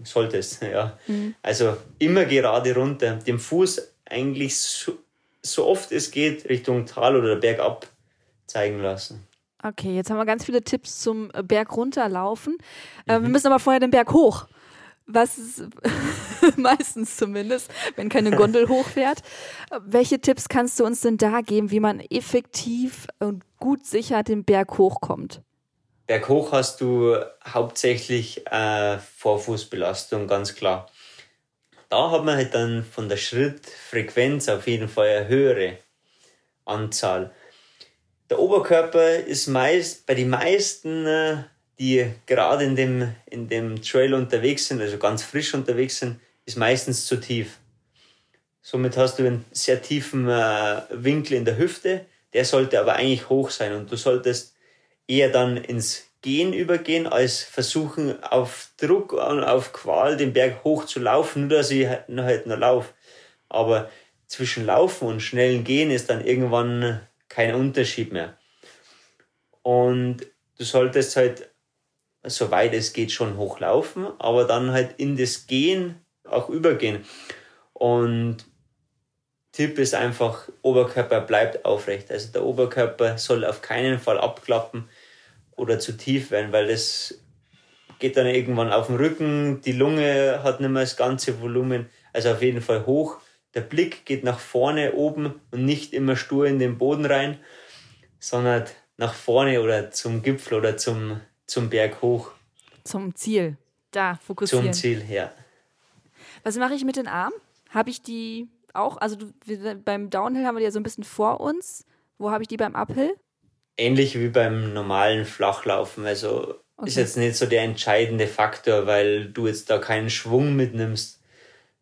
solltest. [laughs] Ja. Mhm. Also immer gerade runter, dem Fuß eigentlich so, so oft es geht Richtung Tal oder bergab zeigen lassen. Okay, jetzt haben wir ganz viele Tipps zum Berg runterlaufen. Äh, mhm. Wir müssen aber vorher den Berg hoch was [laughs] meistens zumindest, wenn keine [laughs] Gondel hochfährt. Welche Tipps kannst du uns denn da geben, wie man effektiv und gut sicher den Berg hochkommt? Berghoch hast du hauptsächlich äh, Vorfußbelastung, ganz klar. Da hat man halt dann von der Schrittfrequenz auf jeden Fall eine höhere Anzahl. Der Oberkörper ist meist bei den meisten äh, die gerade in dem, in dem Trail unterwegs sind, also ganz frisch unterwegs sind, ist meistens zu tief. Somit hast du einen sehr tiefen äh, Winkel in der Hüfte, der sollte aber eigentlich hoch sein und du solltest eher dann ins Gehen übergehen, als versuchen auf Druck und auf Qual den Berg hoch zu laufen, nur dass ich halt noch, halt laufe. Aber zwischen Laufen und schnellen Gehen ist dann irgendwann kein Unterschied mehr. Und du solltest halt soweit es geht, schon hochlaufen, aber dann halt in das Gehen auch übergehen. Und Tipp ist einfach, Oberkörper bleibt aufrecht. Also der Oberkörper soll auf keinen Fall abklappen oder zu tief werden, weil das geht dann irgendwann auf den Rücken, die Lunge hat nicht mehr das ganze Volumen, also auf jeden Fall hoch. Der Blick geht nach vorne oben und nicht immer stur in den Boden rein, sondern nach vorne oder zum Gipfel oder zum zum Berg hoch. Zum Ziel. Da fokussieren. Zum Ziel, ja. Was mache ich mit den Armen? Habe ich die auch? Also beim Downhill haben wir die ja so ein bisschen vor uns. Wo habe ich die beim Uphill? Ähnlich wie beim normalen Flachlaufen. Also okay. ist jetzt nicht so der entscheidende Faktor, weil du jetzt da keinen Schwung mitnimmst.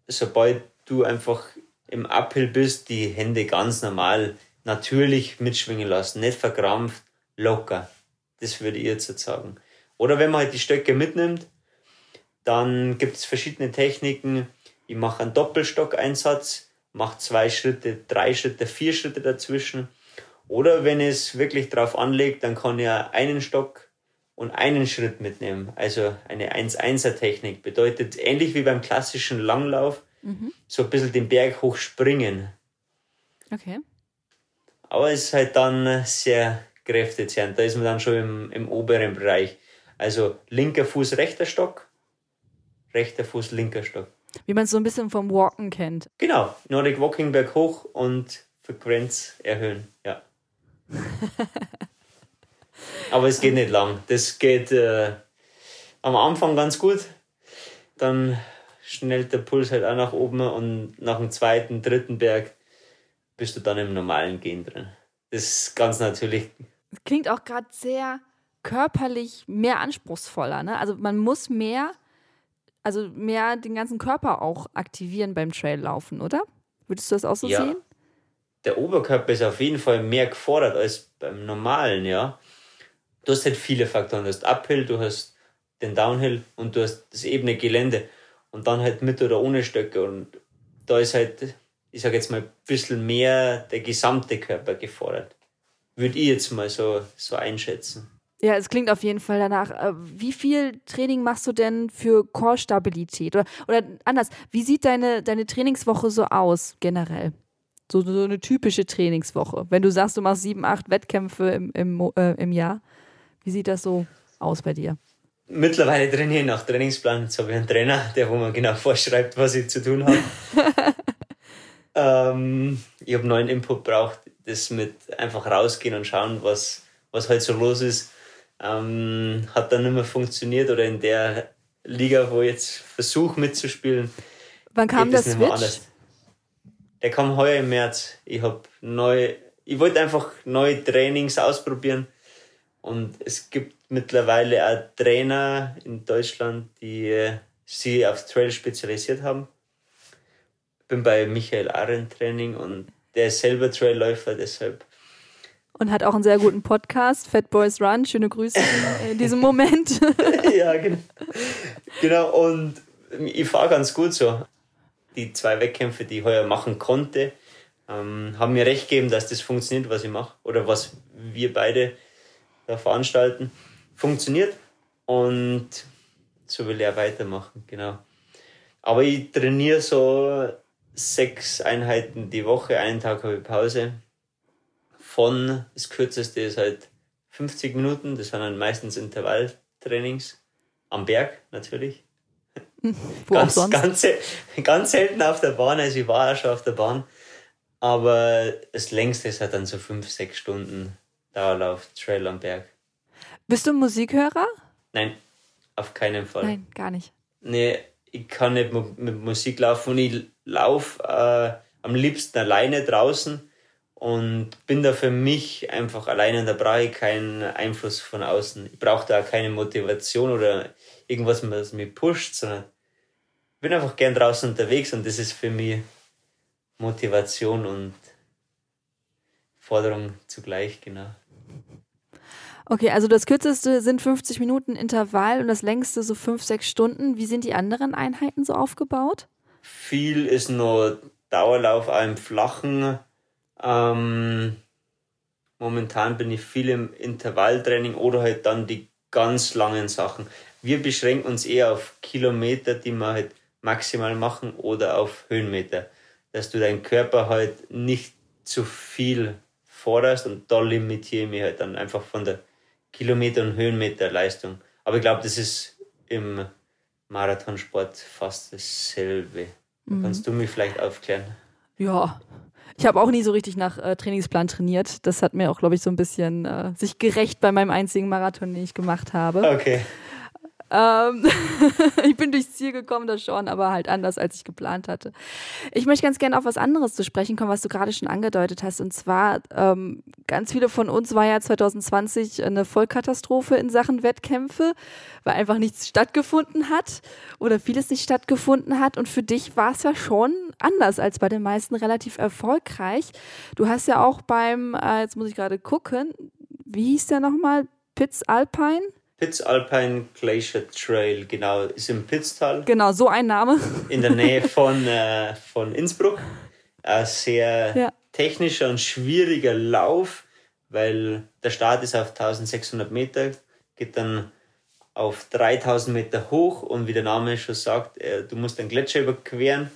Sobald du einfach im Uphill bist, die Hände ganz normal, natürlich mitschwingen lassen, nicht verkrampft, locker. Das würde ich jetzt sagen. Oder wenn man halt die Stöcke mitnimmt, dann gibt es verschiedene Techniken. Ich mache einen Doppelstockeinsatz, mache zwei Schritte, drei Schritte, vier Schritte dazwischen. Oder wenn es wirklich drauf anlegt, dann kann ich einen Stock und einen Schritt mitnehmen. Also eine 1-1er-Technik. Bedeutet ähnlich wie beim klassischen Langlauf, mhm. so ein bisschen den Berg hochspringen. Okay. Aber es ist halt dann sehr kräftezehrend. Da ist man dann schon im, im oberen Bereich. Also linker Fuß, rechter Stock, rechter Fuß, linker Stock. Wie man es so ein bisschen vom Walken kennt. Genau, Nordic Walking Berg hoch und Frequenz erhöhen, ja. [laughs] Aber es geht nicht lang. Das geht äh, am Anfang ganz gut. Dann schnellt der Puls halt auch nach oben und nach dem zweiten, dritten Berg bist du dann im normalen Gehen drin. Das ist ganz natürlich. Klingt auch gerade sehr körperlich mehr anspruchsvoller. Ne? Also man muss mehr, also mehr den ganzen Körper auch aktivieren beim Traillaufen, oder? Würdest du das auch so ja. sehen? Der Oberkörper ist auf jeden Fall mehr gefordert als beim normalen, ja. Du hast halt viele Faktoren. Du hast Uphill, du hast den Downhill und du hast das ebene Gelände und dann halt mit oder ohne Stöcke und da ist halt, ich sag jetzt mal, ein bisschen mehr der gesamte Körper gefordert. Würde ich jetzt mal so, so einschätzen. Ja, es klingt auf jeden Fall danach. Äh, wie viel Training machst du denn für Core-Stabilität? Oder, oder anders, wie sieht deine, deine Trainingswoche so aus generell? So, so eine typische Trainingswoche. Wenn du sagst, du machst sieben, acht Wettkämpfe im, im, äh, im Jahr, wie sieht das so aus bei dir? Mittlerweile trainiere ich nach Trainingsplan. Jetzt habe ich einen Trainer, der wo mir genau [laughs] vorschreibt, was ich zu tun habe. [laughs] ähm, ich habe neuen Input braucht, das mit einfach rausgehen und schauen, was, was halt so los ist ähm, hat dann nicht mehr funktioniert oder in der Liga, wo ich jetzt versuche mitzuspielen. Wann kam das Switch? Der kam heuer im März. Ich habe neu, ich wollte einfach neue Trainings ausprobieren und es gibt mittlerweile auch Trainer in Deutschland, die äh, sich aufs Trail spezialisiert haben. Bin bei Michael Arendt Training und der ist selber Trailläufer, deshalb und hat auch einen sehr guten Podcast, Fat Boys Run. Schöne Grüße in diesem Moment. [laughs] ja, genau. Genau, und ich fahre ganz gut so. Die zwei Wettkämpfe, die ich heuer machen konnte, ähm, haben mir recht gegeben, dass das funktioniert, was ich mache. Oder was wir beide da veranstalten. Funktioniert. Und so will auch weitermachen, genau. Aber ich trainiere so sechs Einheiten die Woche, einen Tag habe ich Pause von, das kürzeste ist halt 50 Minuten, das sind dann meistens Intervalltrainings am Berg natürlich. [laughs] Wo ganz, auch sonst? Ganz, ganz selten auf der Bahn, also ich war auch schon auf der Bahn. Aber das längste ist halt dann so fünf, sechs Stunden Dauerlauf, Trail am Berg. Bist du Musikhörer? Nein, auf keinen Fall. Nein, gar nicht. Nee, ich kann nicht mit Musik laufen und ich laufe äh, am liebsten alleine draußen und bin da für mich einfach alleine in der Brei keinen Einfluss von außen. Ich brauche da keine Motivation oder irgendwas, was mich pusht, sondern ich bin einfach gern draußen unterwegs und das ist für mich Motivation und Forderung zugleich, genau. Okay, also das kürzeste sind 50 Minuten Intervall und das längste so 5, 6 Stunden. Wie sind die anderen Einheiten so aufgebaut? Viel ist nur Dauerlauf einem flachen ähm, momentan bin ich viel im Intervalltraining oder halt dann die ganz langen Sachen. Wir beschränken uns eher auf Kilometer, die wir halt maximal machen oder auf Höhenmeter. Dass du deinen Körper halt nicht zu viel forderst und da limitiere ich mich halt dann einfach von der Kilometer- und Höhenmeterleistung. Aber ich glaube, das ist im Marathonsport fast dasselbe. Mhm. Kannst du mich vielleicht aufklären? Ja, ich habe auch nie so richtig nach äh, Trainingsplan trainiert. Das hat mir auch, glaube ich, so ein bisschen äh, sich gerecht bei meinem einzigen Marathon, den ich gemacht habe. Okay. Ähm, [laughs] ich bin durchs Ziel gekommen, das schon, aber halt anders, als ich geplant hatte. Ich möchte ganz gerne auf was anderes zu sprechen kommen, was du gerade schon angedeutet hast. Und zwar, ähm, ganz viele von uns war ja 2020 eine Vollkatastrophe in Sachen Wettkämpfe, weil einfach nichts stattgefunden hat oder vieles nicht stattgefunden hat. Und für dich war es ja schon anders als bei den meisten relativ erfolgreich. Du hast ja auch beim, äh, jetzt muss ich gerade gucken, wie hieß der nochmal? Pitts Alpine? Pitts Alpine Glacier Trail, genau, ist im Pitztal. Genau, so ein Name. [laughs] In der Nähe von, äh, von Innsbruck. Ein sehr ja. technischer und schwieriger Lauf, weil der Start ist auf 1600 Meter, geht dann auf 3000 Meter hoch und wie der Name schon sagt, äh, du musst einen Gletscher überqueren.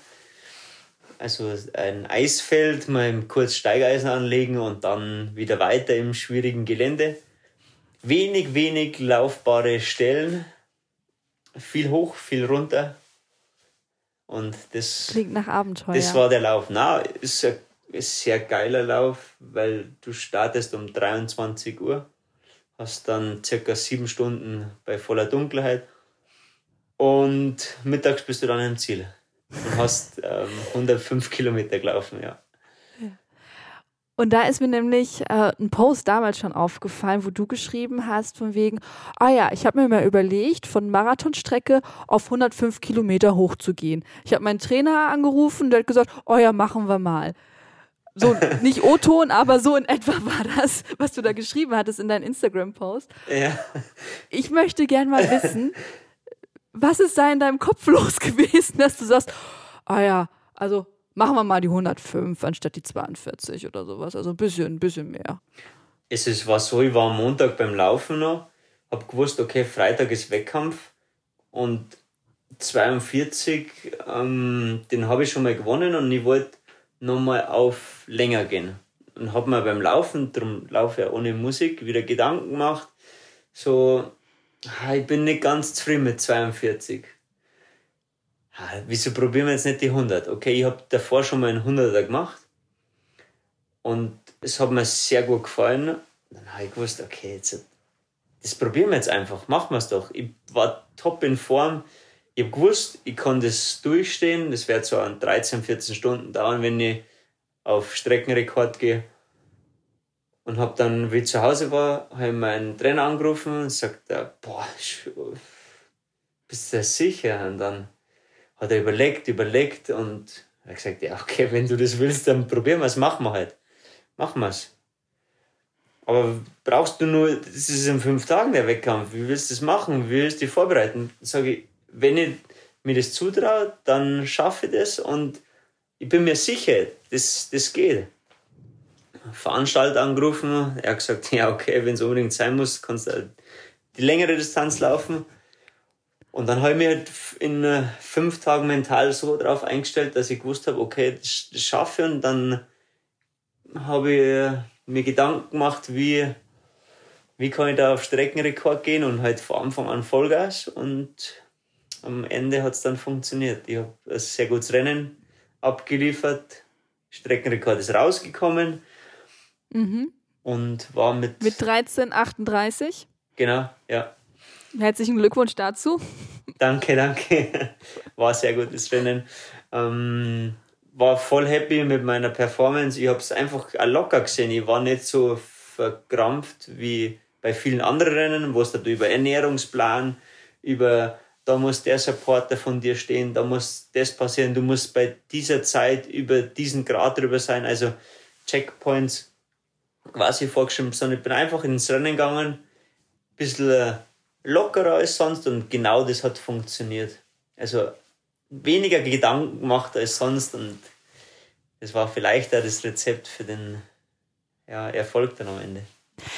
Also ein Eisfeld, mal kurz Steigeisen anlegen und dann wieder weiter im schwierigen Gelände wenig, wenig laufbare Stellen. Viel hoch, viel runter. Und das. Klingt nach Abenteuer. Das war der Lauf. Na, ist ein, ist ein sehr geiler Lauf, weil du startest um 23 Uhr, hast dann circa sieben Stunden bei voller Dunkelheit und mittags bist du dann im Ziel und hast ähm, 105 Kilometer gelaufen, ja. Und da ist mir nämlich äh, ein Post damals schon aufgefallen, wo du geschrieben hast, von wegen, ah ja, ich habe mir mal überlegt, von Marathonstrecke auf 105 Kilometer hochzugehen. Ich habe meinen Trainer angerufen, der hat gesagt, oh ja, machen wir mal. So, [laughs] nicht O-Ton, aber so in etwa war das, was du da geschrieben hattest in deinem Instagram-Post. Ja. Ich möchte gern mal wissen, was ist da in deinem Kopf [laughs] los gewesen, dass du sagst, ah ja, also machen wir mal die 105 anstatt die 42 oder sowas. Also ein bisschen, ein bisschen mehr. Es ist, war so, ich war am Montag beim Laufen noch, hab gewusst, okay, Freitag ist Wettkampf und 42, ähm, den habe ich schon mal gewonnen und ich wollte nochmal auf länger gehen. Und habe mir beim Laufen, darum laufe ich ohne Musik, wieder Gedanken gemacht, so, ich bin nicht ganz zufrieden mit 42 wieso probieren wir jetzt nicht die 100? Okay, ich habe davor schon mal einen 100er gemacht und es hat mir sehr gut gefallen. Dann habe ich gewusst, okay, jetzt, das probieren wir jetzt einfach, machen wir es doch. Ich war top in Form. Ich habe gewusst, ich kann das durchstehen. Das wird so an 13, 14 Stunden dauern, wenn ich auf Streckenrekord gehe. Und habe dann, wie ich zu Hause war, habe ich meinen Trainer angerufen und sagt, boah, bist du sicher? Und dann hat er überlegt, überlegt und hat gesagt, ja, okay, wenn du das willst, dann probieren wir es, machen wir halt. Machen wir es. Aber brauchst du nur, das ist in fünf Tagen der Wettkampf, wie willst du das machen? Wie willst du dich vorbereiten? Sage ich, wenn ich mir das zutraue, dann schaffe ich das und ich bin mir sicher, das, das geht. Veranstalter angerufen, er hat gesagt, ja, okay, wenn es unbedingt sein muss, kannst du halt die längere Distanz laufen. Und dann habe ich mich halt in äh, fünf Tagen mental so darauf eingestellt, dass ich gewusst habe, okay, das, schaffe ich. Und dann habe ich äh, mir Gedanken gemacht, wie, wie kann ich da auf Streckenrekord gehen und halt von Anfang an Vollgas. Und am Ende hat es dann funktioniert. Ich habe ein sehr gutes Rennen abgeliefert. Streckenrekord ist rausgekommen. Mhm. Und war mit. Mit 13,38? Genau, ja. Herzlichen Glückwunsch dazu. Danke, danke. War sehr gutes Rennen. Ähm, war voll happy mit meiner Performance. Ich habe es einfach locker gesehen. Ich war nicht so verkrampft wie bei vielen anderen Rennen, wo es da über Ernährungsplan, über da muss der Supporter von dir stehen, da muss das passieren, du musst bei dieser Zeit über diesen Grad drüber sein. Also Checkpoints quasi vorgeschrieben, sondern ich bin einfach ins Rennen gegangen, ein bisschen äh, lockerer als sonst und genau das hat funktioniert. Also weniger Gedanken gemacht als sonst und das war vielleicht auch das Rezept für den ja, Erfolg dann am Ende.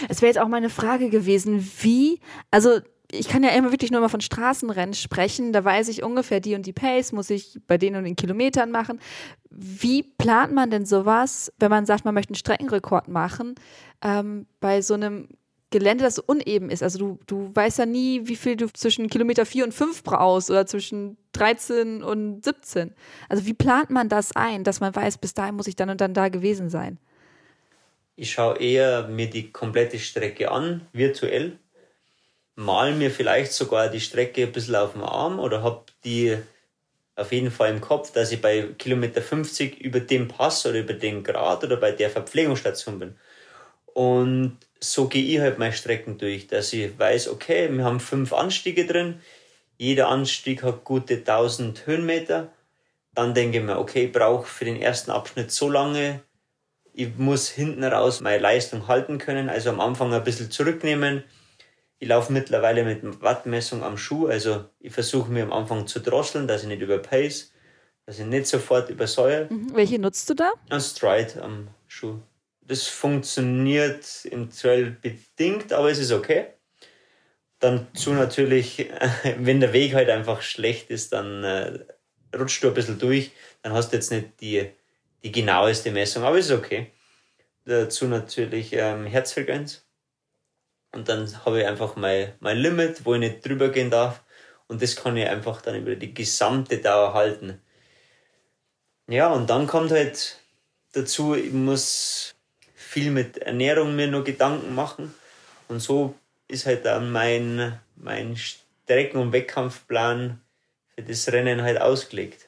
Es wäre jetzt auch meine Frage gewesen, wie, also ich kann ja immer wirklich nur mal von Straßenrennen sprechen. Da weiß ich ungefähr die und die Pace muss ich bei denen und den Kilometern machen. Wie plant man denn sowas, wenn man sagt, man möchte einen Streckenrekord machen, ähm, bei so einem Gelände, das uneben ist. Also du, du weißt ja nie, wie viel du zwischen Kilometer 4 und 5 brauchst oder zwischen 13 und 17. Also wie plant man das ein, dass man weiß, bis dahin muss ich dann und dann da gewesen sein? Ich schaue eher mir die komplette Strecke an, virtuell. Mal mir vielleicht sogar die Strecke ein bisschen auf dem Arm oder habe die auf jeden Fall im Kopf, dass ich bei Kilometer 50 über dem Pass oder über den Grad oder bei der Verpflegungsstation bin. Und so gehe ich halt meine Strecken durch, dass ich weiß, okay, wir haben fünf Anstiege drin, jeder Anstieg hat gute 1000 Höhenmeter. Dann denke ich mir, okay, ich brauche für den ersten Abschnitt so lange, ich muss hinten raus meine Leistung halten können, also am Anfang ein bisschen zurücknehmen. Ich laufe mittlerweile mit Wattmessung am Schuh, also ich versuche mir am Anfang zu drosseln, dass ich nicht überpace, dass ich nicht sofort übersäuere. Mhm. Welche nutzt du da? Ein Stride am Schuh das funktioniert im Trail bedingt, aber es ist okay. Dann zu natürlich, [laughs] wenn der Weg halt einfach schlecht ist, dann äh, rutscht du ein bisschen durch. Dann hast du jetzt nicht die, die genaueste Messung, aber es ist okay. Dazu natürlich ähm, Herzfrequenz. Und dann habe ich einfach mein, mein Limit, wo ich nicht drüber gehen darf. Und das kann ich einfach dann über die gesamte Dauer halten. Ja, und dann kommt halt dazu, ich muss viel mit Ernährung mir nur Gedanken machen. Und so ist halt dann mein, mein Strecken- und Wettkampfplan für das Rennen halt ausgelegt.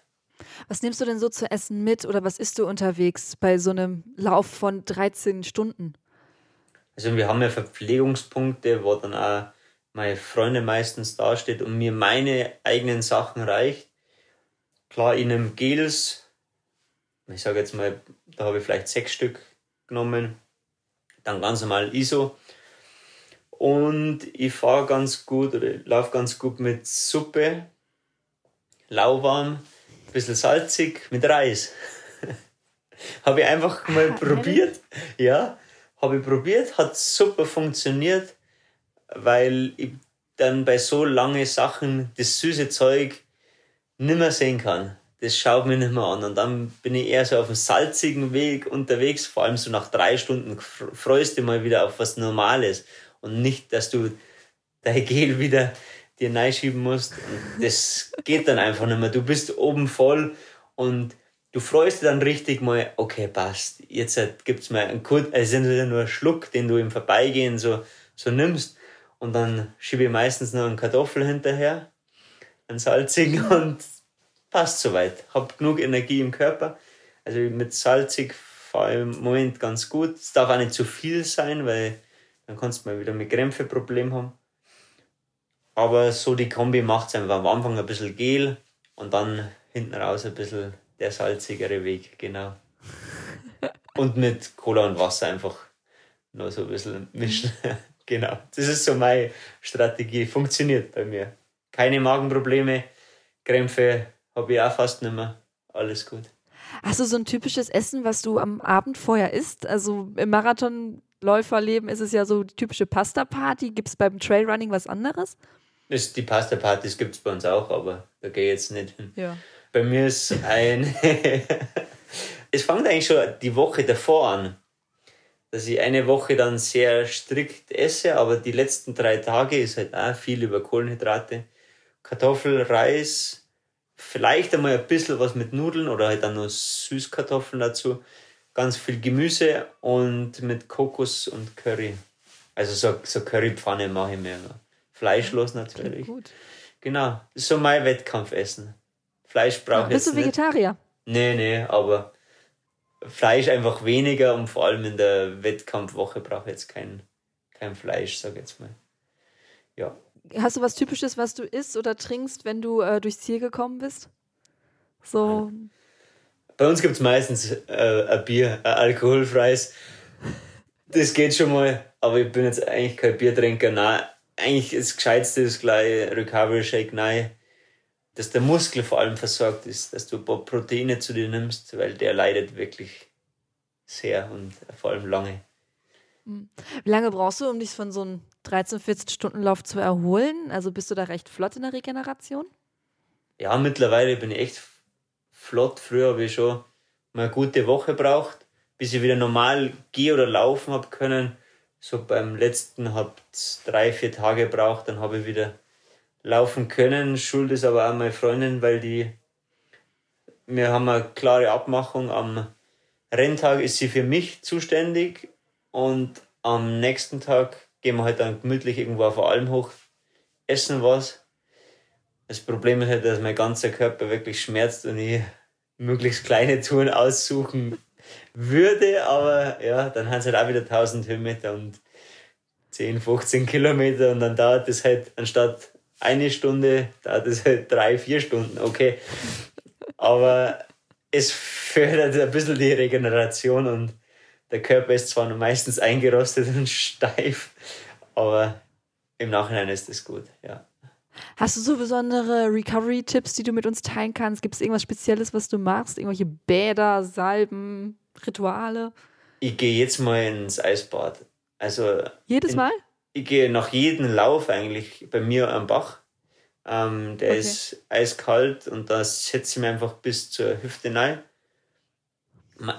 Was nimmst du denn so zu essen mit oder was isst du unterwegs bei so einem Lauf von 13 Stunden? Also wir haben ja Verpflegungspunkte, wo dann auch meine Freunde meistens dasteht und mir meine eigenen Sachen reicht. Klar, in einem Gels, ich sage jetzt mal, da habe ich vielleicht sechs Stück genommen. Dann ganz normal ISO. Und ich fahre ganz gut oder laufe ganz gut mit Suppe, lauwarm, ein bisschen salzig, mit Reis. [laughs] habe ich einfach mal ah, probiert. Ja, habe ich probiert, hat super funktioniert, weil ich dann bei so lange Sachen das süße Zeug nimmer sehen kann. Das schaut mir nicht mehr an. Und dann bin ich eher so auf dem salzigen Weg unterwegs, vor allem so nach drei Stunden freust du mal wieder auf was Normales und nicht, dass du dein Gel wieder dir reinschieben musst. Und das geht dann einfach nicht mehr. Du bist oben voll und du freust dich dann richtig mal, okay, passt. Jetzt gibt's mal einen kurz, also nur ein Schluck, den du im Vorbeigehen so, so nimmst. Und dann schiebe ich meistens noch einen Kartoffel hinterher, einen salzigen und passt soweit. Hab genug Energie im Körper. Also mit salzig fahre ich im Moment ganz gut. Es darf auch nicht zu viel sein, weil dann kannst du mal wieder mit Krämpfeproblem haben. Aber so die Kombi macht es einfach am Anfang ein bisschen Gel und dann hinten raus ein bisschen der salzigere Weg, genau. [laughs] Und mit Cola und Wasser einfach noch so ein bisschen mischen. [laughs] genau. Das ist so meine Strategie. Funktioniert bei mir. Keine Magenprobleme, Krämpfe habe ich auch fast nicht mehr. Alles gut. Hast du so ein typisches Essen, was du am Abend vorher isst? Also im Marathonläuferleben ist es ja so die typische Pasta-Party. Gibt es beim Trailrunning was anderes? Das, die Pasta-Partys gibt es bei uns auch, aber da gehe ich jetzt nicht hin. Ja. Bei mir ist ein. [laughs] es fängt eigentlich schon die Woche davor an, dass ich eine Woche dann sehr strikt esse, aber die letzten drei Tage ist halt auch viel über Kohlenhydrate. Kartoffel, Reis, vielleicht einmal ein bisschen was mit Nudeln oder halt dann nur Süßkartoffeln dazu. Ganz viel Gemüse und mit Kokos und Curry. Also so, so Currypfanne mache ich mir. Fleischlos natürlich. Gut. Genau, ist so mein Wettkampfessen. Fleisch brauche ich Bist du Vegetarier? Nicht. Nee, nee, aber Fleisch einfach weniger und vor allem in der Wettkampfwoche brauche ich jetzt kein, kein Fleisch, sag ich jetzt mal. Ja. Hast du was Typisches, was du isst oder trinkst, wenn du äh, durchs Ziel gekommen bist? So. Bei uns gibt es meistens äh, ein Bier, ein alkoholfreies. Das geht schon mal, aber ich bin jetzt eigentlich kein Biertrinker. Nein, eigentlich das Gescheitste ist gleich Recovery Shake. Nein, dass der Muskel vor allem versorgt ist, dass du ein paar Proteine zu dir nimmst, weil der leidet wirklich sehr und vor allem lange. Hm. Wie lange brauchst du, um dich von so einem 13, 14 Stunden Lauf zu erholen? Also bist du da recht flott in der Regeneration? Ja, mittlerweile bin ich echt flott. Früher habe ich schon mal eine gute Woche braucht, bis ich wieder normal gehen oder laufen habe können. So beim letzten habe ich drei, vier Tage gebraucht, dann habe ich wieder laufen können. Schuld ist aber auch meine Freundin, weil die, wir haben eine klare Abmachung. Am Renntag ist sie für mich zuständig und am nächsten Tag gehen wir halt dann gemütlich irgendwo der Alm hoch, essen was. Das Problem ist halt, dass mein ganzer Körper wirklich schmerzt und ich möglichst kleine Touren aussuchen würde, aber ja, dann haben es halt auch wieder 1000 Höhenmeter und 10, 15 Kilometer und dann dauert es halt anstatt eine Stunde, dauert es halt drei, vier Stunden, okay. Aber es fördert ein bisschen die Regeneration und der Körper ist zwar meistens eingerostet und [laughs] steif, aber im Nachhinein ist es gut, ja. Hast du so besondere Recovery-Tipps, die du mit uns teilen kannst? Gibt es irgendwas Spezielles, was du machst? Irgendwelche Bäder, Salben, Rituale? Ich gehe jetzt mal ins Eisbad. Also jedes in, Mal? Ich gehe nach jedem Lauf eigentlich bei mir am Bach. Ähm, der okay. ist eiskalt und da setze ich mich einfach bis zur Hüfte rein.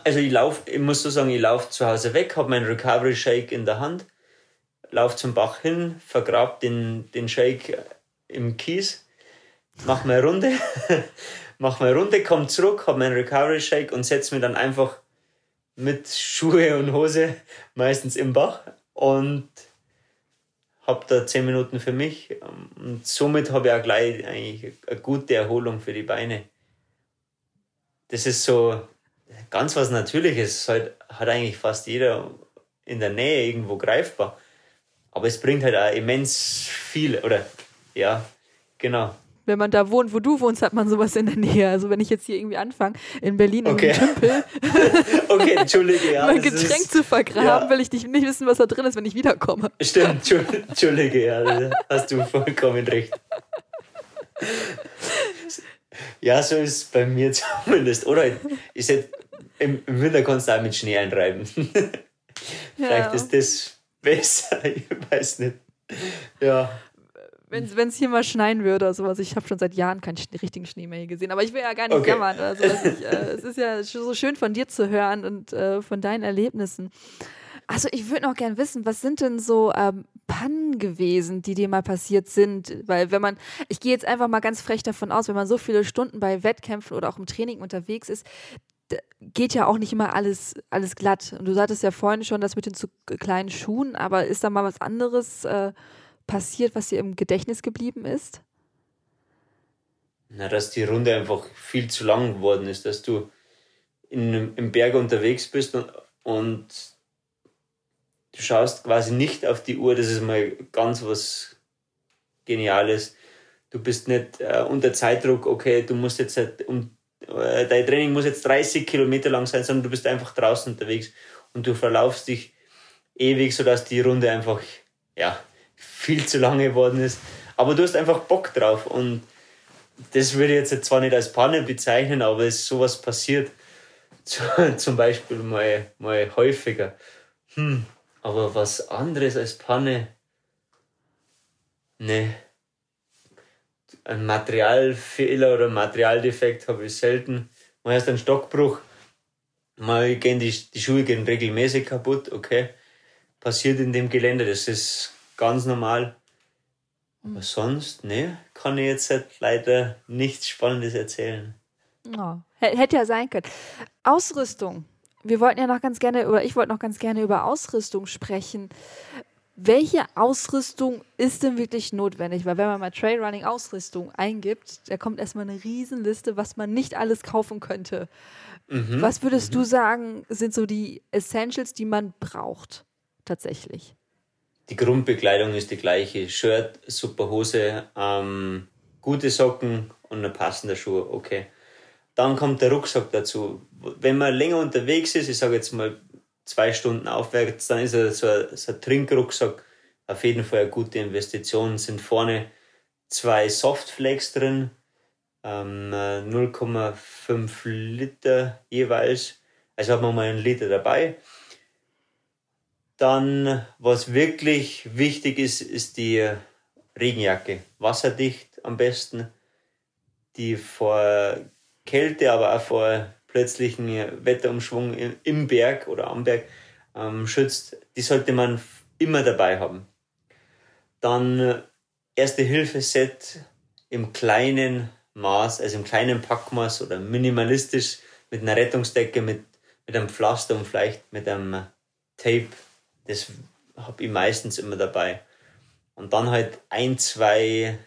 Also ich laufe, ich muss so sagen, ich laufe zu Hause weg, habe meinen Recovery Shake in der Hand, laufe zum Bach hin, vergrab den, den Shake im Kies, mach mal Runde, [laughs] mach mal Runde, komm zurück, habe meinen Recovery Shake und setze mich dann einfach mit Schuhe und Hose meistens im Bach und habe da zehn Minuten für mich und somit habe ich auch gleich eigentlich eine gute Erholung für die Beine. das ist so ganz was Natürliches. Halt, hat eigentlich fast jeder in der Nähe irgendwo greifbar. Aber es bringt halt auch immens viel, oder ja, genau. Wenn man da wohnt, wo du wohnst, hat man sowas in der Nähe. Also wenn ich jetzt hier irgendwie anfange, in Berlin in Okay. Tümpel, [laughs] Okay, entschuldige, ja. [laughs] mein Getränk ist, zu vergraben, ja. will ich nicht, nicht wissen, was da drin ist, wenn ich wiederkomme. Stimmt, Entschu- entschuldige, ja, hast du vollkommen recht. Ja, so ist es bei mir [laughs] zumindest. Oder ist jetzt, im, im Winter kannst du auch mit Schnee einreiben. Vielleicht ist das besser, [laughs] ich weiß nicht. Ja, Wenn es hier mal schneien würde oder sowas, ich habe schon seit Jahren keinen richtigen Schnee mehr hier gesehen. Aber ich will ja gar nicht Okay. jammern. Also, ich, äh, es ist ja so schön von dir zu hören und äh, von deinen Erlebnissen. Also ich würde noch gern wissen, was sind denn so ähm, Pannen gewesen, die dir mal passiert sind? Weil wenn man, ich gehe jetzt einfach mal ganz frech davon aus, wenn man so viele Stunden bei Wettkämpfen oder auch im Training unterwegs ist, geht ja auch nicht immer alles, alles glatt. Und du sagtest ja vorhin schon, das mit den zu kleinen Schuhen, aber ist da mal was anderes äh, passiert, was dir im Gedächtnis geblieben ist? Na, dass die Runde einfach viel zu lang geworden ist, dass du in, im Berg unterwegs bist und, und du schaust quasi nicht auf die Uhr, das ist mal ganz was Geniales. Du bist nicht äh, unter Zeitdruck, okay, du musst jetzt halt um, äh, dein Training muss jetzt 30 Kilometer lang sein, sondern du bist einfach draußen unterwegs und du verlaufst dich ewig, sodass die Runde einfach, ja, viel zu lange geworden ist. Aber du hast einfach Bock drauf und das würde ich jetzt zwar nicht als Panne bezeichnen, aber es sowas passiert. [laughs] Zu- Zum Beispiel mal, mal häufiger. Hm, aber was anderes als Panne? Nee. Ein Materialfehler oder Materialdefekt habe ich selten. Mal erst ein Stockbruch. Mal gehen die, die Schuhe gehen regelmäßig kaputt, okay. Passiert in dem Gelände, das ist ganz normal. Aber sonst, ne, kann ich jetzt halt leider nichts Spannendes erzählen. Hä- hätte ja sein können. Ausrüstung. Wir wollten ja noch ganz gerne, oder ich wollte noch ganz gerne über Ausrüstung sprechen. Welche Ausrüstung ist denn wirklich notwendig? Weil wenn man mal Trailrunning Ausrüstung eingibt, da kommt erstmal eine Riesenliste, was man nicht alles kaufen könnte. Was würdest du sagen, sind so die Essentials, die man braucht? Tatsächlich. Die Grundbekleidung ist die gleiche. Shirt, super Hose, ähm, gute Socken und ein passender Schuh, okay. Dann kommt der Rucksack dazu. Wenn man länger unterwegs ist, ich sage jetzt mal zwei Stunden aufwärts, dann ist so ein, so ein Trinkrucksack auf jeden Fall eine gute Investition. Sind vorne zwei Softflakes drin, ähm, äh, 0,5 Liter jeweils. Also hat man mal einen Liter dabei. Dann, was wirklich wichtig ist, ist die Regenjacke. Wasserdicht am besten, die vor Kälte, aber auch vor plötzlichen Wetterumschwung im- Berg oder am Berg ähm, schützt. Die sollte man immer dabei haben. Dann äh, Erste-Hilfe-Set im kleinen Maß, also im kleinen Packmaß oder minimalistisch mit einer Rettungsdecke, mit, mit einem Pflaster und vielleicht mit einem Tape. Das habe ich meistens immer dabei. Und dann halt ein, zwei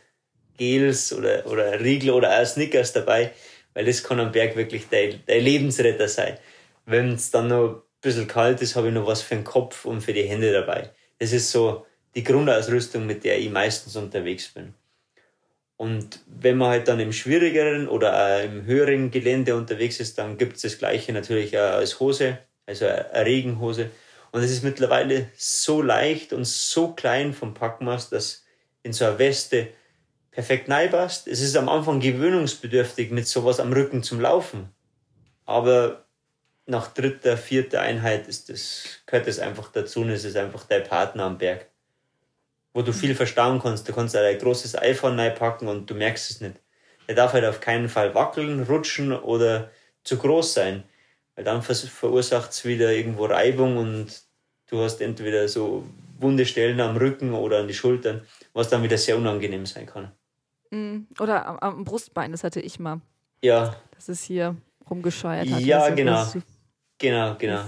Gels oder, oder Riegel oder auch Snickers dabei, weil das kann am Berg wirklich dein, dein Lebensretter sein. Wenn es dann noch ein bisschen kalt ist, habe ich noch was für den Kopf und für die Hände dabei. Das ist so die Grundausrüstung, mit der ich meistens unterwegs bin. Und wenn man halt dann im schwierigeren oder im höheren Gelände unterwegs ist, dann gibt es das gleiche natürlich auch als Hose, also eine Regenhose. Und es ist mittlerweile so leicht und so klein vom Packmaß, dass in so einer Weste perfekt reinpasst. Es ist am Anfang gewöhnungsbedürftig mit sowas am Rücken zum Laufen. Aber nach dritter, vierter Einheit ist das, gehört das einfach dazu und es ist einfach dein Partner am Berg. Wo du viel verstauen kannst. Du kannst auch ein großes iPhone reinpacken und du merkst es nicht. Der darf halt auf keinen Fall wackeln, rutschen oder zu groß sein. Weil dann verursacht es wieder irgendwo Reibung und du hast entweder so wunde Stellen am Rücken oder an die Schultern, was dann wieder sehr unangenehm sein kann. Mm, Oder am, am Brustbein, das hatte ich mal. Ja, Das ist hier rumgescheuert hat. Ja, Das ist genau. so- genau, genau.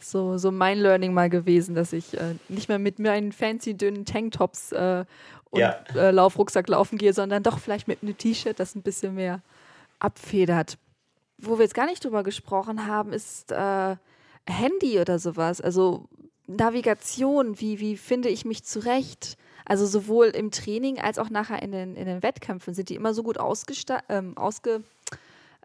so, so mein Learning mal gewesen, dass ich äh, nicht mehr mit meinen fancy dünnen Tanktops äh, und Ja. äh, Laufrucksack laufen gehe, sondern doch vielleicht mit einem T-Shirt, das ein bisschen mehr abfedert. wo wir jetzt gar nicht drüber gesprochen haben, ist äh, Handy oder sowas. Also Navigation, wie, wie finde ich mich zurecht? Also sowohl im Training als auch nachher in den, in den Wettkämpfen sind die immer so gut ausgesta ähm, ausge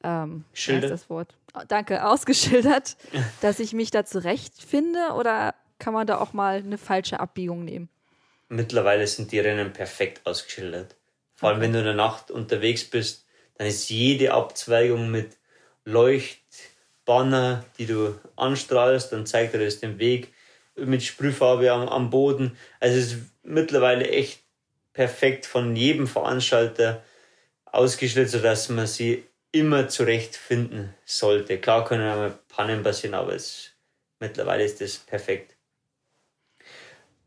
ähm, das Wort? Oh, danke, ausgeschildert, [laughs] dass ich mich da zurechtfinde oder kann man da auch mal eine falsche Abbiegung nehmen? Mittlerweile sind die Rennen perfekt ausgeschildert. Vor allem, wenn du in der Nacht unterwegs bist, dann ist jede Abzweigung mit Leuchtbanner, die du anstrahlst, dann zeigt er das den Weg mit Sprühfarbe am, am Boden. Also es ist mittlerweile echt perfekt von jedem Veranstalter ausgeschildert, sodass man sie immer zurechtfinden sollte. Klar können einmal Pannen passieren, aber es, mittlerweile ist das perfekt.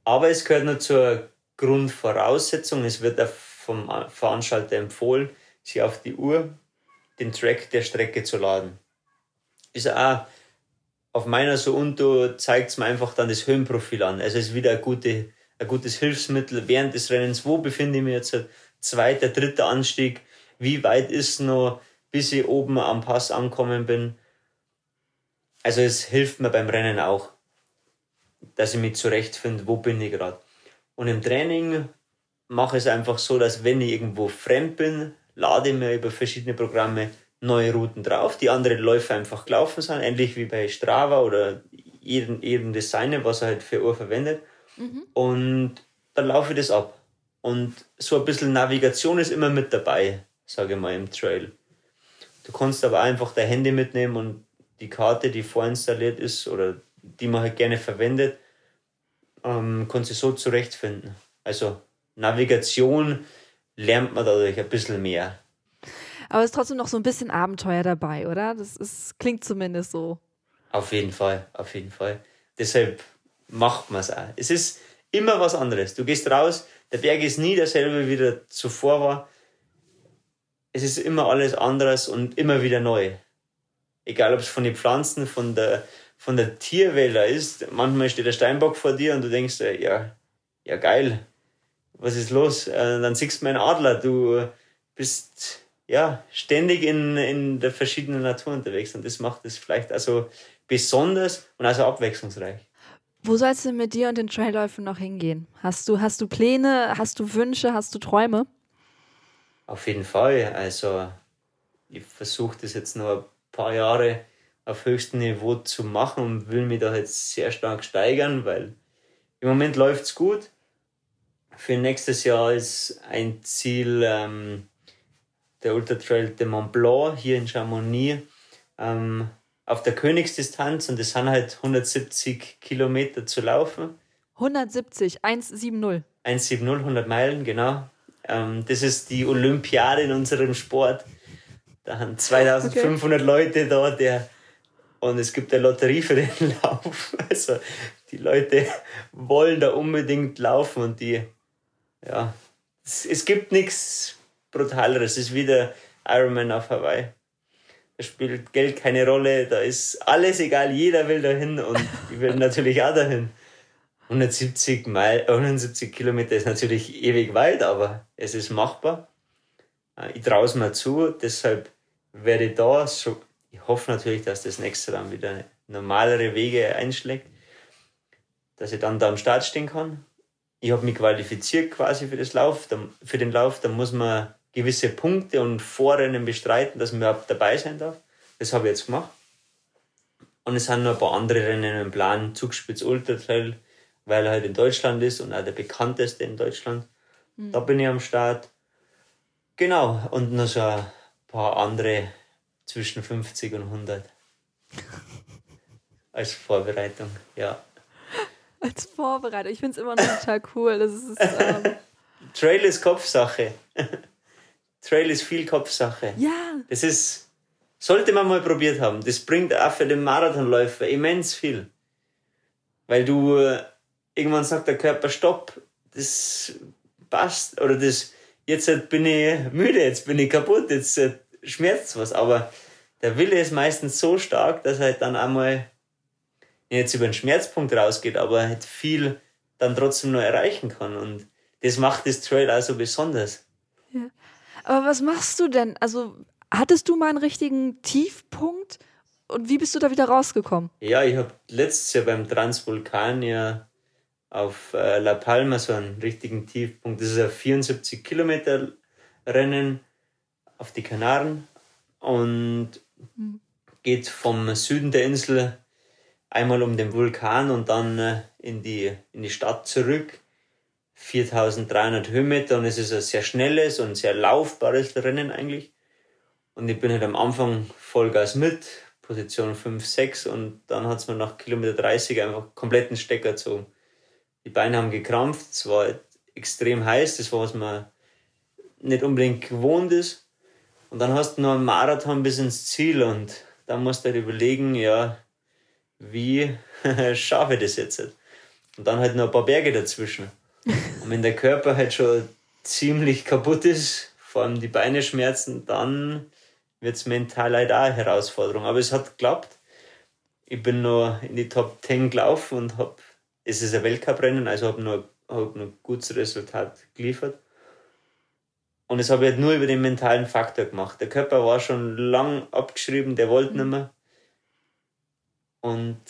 Aber es gehört nur zur Grundvoraussetzung. Es wird vom Veranstalter empfohlen, sich auf die Uhr den Track der Strecke zu laden. Ist auch auf meiner so Unto zeigt es mir einfach dann das Höhenprofil an. Also es ist wieder ein, gute, ein gutes Hilfsmittel während des Rennens. Wo befinde ich mich jetzt? Zweiter, dritter Anstieg? Wie weit ist noch? bis ich oben am Pass angekommen bin. Also es hilft mir beim Rennen auch, dass ich mich zurechtfinde, wo bin ich gerade. Und im Training mache ich es einfach so, dass wenn ich irgendwo fremd bin, lade ich mir über verschiedene Programme neue Routen drauf, die andere Läufer einfach gelaufen sind, ähnlich wie bei Strava oder jedem, jedem Designer, was er halt für Uhr verwendet. Mhm. Und dann laufe ich das ab. Und so ein bisschen Navigation ist immer mit dabei, sage ich mal, im Trail. Du kannst aber einfach dein Handy mitnehmen und die Karte, die vorinstalliert ist oder die man halt gerne verwendet, ähm, kannst du so zurechtfinden. Also Navigation lernt man dadurch ein bisschen mehr. Aber es ist trotzdem noch so ein bisschen Abenteuer dabei, oder? Das ist, klingt zumindest so. Auf jeden Fall, auf jeden Fall. Deshalb macht man es auch. Es ist immer was anderes. Du gehst raus, der Berg ist nie derselbe, wie der zuvor war es ist immer alles anderes und immer wieder neu. Egal, ob es von den Pflanzen, von der, von der Tierwelt ist. Manchmal steht der Steinbock vor dir und du denkst, ja, ja geil, was ist los? Äh, dann siehst du einen Adler, du bist ja ständig in, in der verschiedenen Natur unterwegs und das macht es vielleicht also besonders und also abwechslungsreich. Wo soll es denn mit dir und den Trailläufen noch hingehen? Hast du, hast du Pläne, hast du Wünsche, hast du Träume? Auf jeden Fall. Also ich versuche das jetzt noch ein paar Jahre auf höchstem Niveau zu machen und will mich da jetzt sehr stark steigern, weil im Moment läuft es gut. Für nächstes Jahr ist ein Ziel ähm, der Ultra Trail de Mont Blanc hier in Chamonix ähm, auf der Königsdistanz und das sind halt 170 Kilometer zu laufen. 170, 170. 170, 100 Meilen, genau. Ähm, das ist die Olympiade in unserem Sport. Da haben 2500 okay. Leute da, der, und es gibt eine Lotterie für den [laughs] Lauf. Also die Leute wollen da unbedingt laufen und die, ja, es, es gibt nichts Brutaleres. Es ist wieder Ironman auf Hawaii. Spielt Geld keine Rolle, da ist alles egal, jeder will dahin und ich will natürlich auch dahin. 170 Meilen, 170 Kilometer ist natürlich ewig weit, aber es ist machbar. Äh, ich traue es mir zu, deshalb werde ich da so, ich hoffe natürlich, dass das nächste dann wieder normalere Wege einschlägt, dass ich dann da am Start stehen kann. Ich habe mich qualifiziert quasi für das Lauf, für den Lauf, da muss man gewisse Punkte und Vorrennen bestreiten, dass man überhaupt dabei sein darf. Das habe ich jetzt gemacht. Und es sind noch ein paar andere Rennen im Plan, Zugspitz Ultra Trail, weil er halt in Deutschland ist und auch der bekannteste in Deutschland. Mhm. Da bin ich am Start. Genau, und noch so ein paar andere zwischen 50 und 100. [laughs] Als Vorbereitung, ja. Als Vorbereitung, ich finde es immer noch total cool. Das ist, ähm [laughs] Trail ist Kopfsache. [laughs] Trail ist viel Kopfsache. Ja. Das ist, sollte man mal probiert haben. Das bringt auch für den Marathonläufer immens viel. Weil du irgendwann sagt der Körper, stopp, das passt, oder das, jetzt bin ich müde, jetzt bin ich kaputt, jetzt äh, schmerzt was, aber der Wille ist meistens so stark, dass er halt dann einmal jetzt über den Schmerzpunkt rausgeht, aber halt viel dann trotzdem noch erreichen kann und das macht das Trail also besonders. Aber was machst du denn? Also Hattest du mal einen richtigen Tiefpunkt und wie bist du da wieder rausgekommen? Ja, ich habe letztes Jahr beim Transvulkan ja auf äh, La Palma so einen richtigen Tiefpunkt. Das ist ein 74 Kilometer Rennen auf die Kanaren und mhm. geht vom Süden der Insel einmal um den Vulkan und dann äh, in, die, in die Stadt zurück. 4300 Höhenmeter und es ist ein sehr schnelles und sehr laufbares Rennen eigentlich. Und ich bin halt am Anfang Vollgas mit, Position 5, 6 und dann hat es mir nach Kilometer 30 einfach kompletten Stecker gezogen. Die Beine haben gekrampft, es war halt extrem heiß, das war was man nicht unbedingt gewohnt ist. Und dann hast du noch einen Marathon bis ins Ziel und dann musst du halt überlegen, ja, wie [laughs] schaffe ich das jetzt? Und dann halt noch ein paar Berge dazwischen. [laughs] Und wenn der Körper halt schon ziemlich kaputt ist, vor allem die Beine schmerzen, dann wird es mental halt auch eine Herausforderung. Aber es hat geklappt. Ich bin noch in die Top 10 gelaufen und habe, es ist ein Weltcuprennen, also habe noch, hab noch ein gutes Resultat geliefert. Und das habe ich halt nur über den mentalen Faktor gemacht. Der Körper war schon lang abgeschrieben, der wollte nicht mehr. Und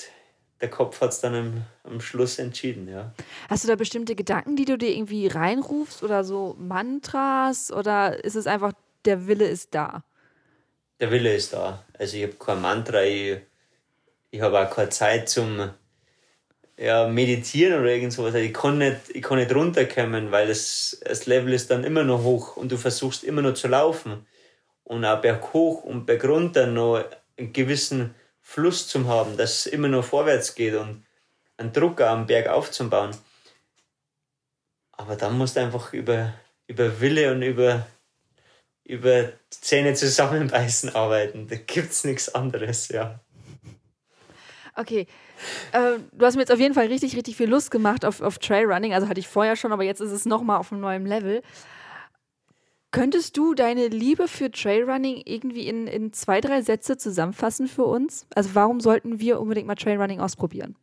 der Kopf hat es dann am, am Schluss entschieden, ja. Hast du da bestimmte Gedanken, die du dir irgendwie reinrufst oder so Mantras oder ist es einfach, der Wille ist da? der Wille ist da. Also ich habe kein Mantra, ich, ich habe auch keine Zeit zum ja, Meditieren oder irgend sowas. Also ich kann nicht, ich kann nicht runterkommen, weil das, das Level ist dann immer noch hoch und du versuchst immer noch zu laufen. Und auch berghoch und bergunter noch einen gewissen Fluss zu haben, dass es immer noch vorwärts geht und einen Druck am Berg aufzubauen. Aber dann musst du einfach über, über Wille und über über Zähne zusammenbeißen arbeiten. Da gibt es nichts anderes, ja. Okay. Äh, du hast mir jetzt auf jeden Fall richtig, richtig viel Lust gemacht auf, auf Trailrunning. Also hatte ich vorher schon, aber jetzt ist es nochmal auf einem neuen Level. Könntest du deine Liebe für Trailrunning irgendwie in, in zwei, drei Sätze zusammenfassen für uns? Also warum sollten wir unbedingt mal Trailrunning ausprobieren?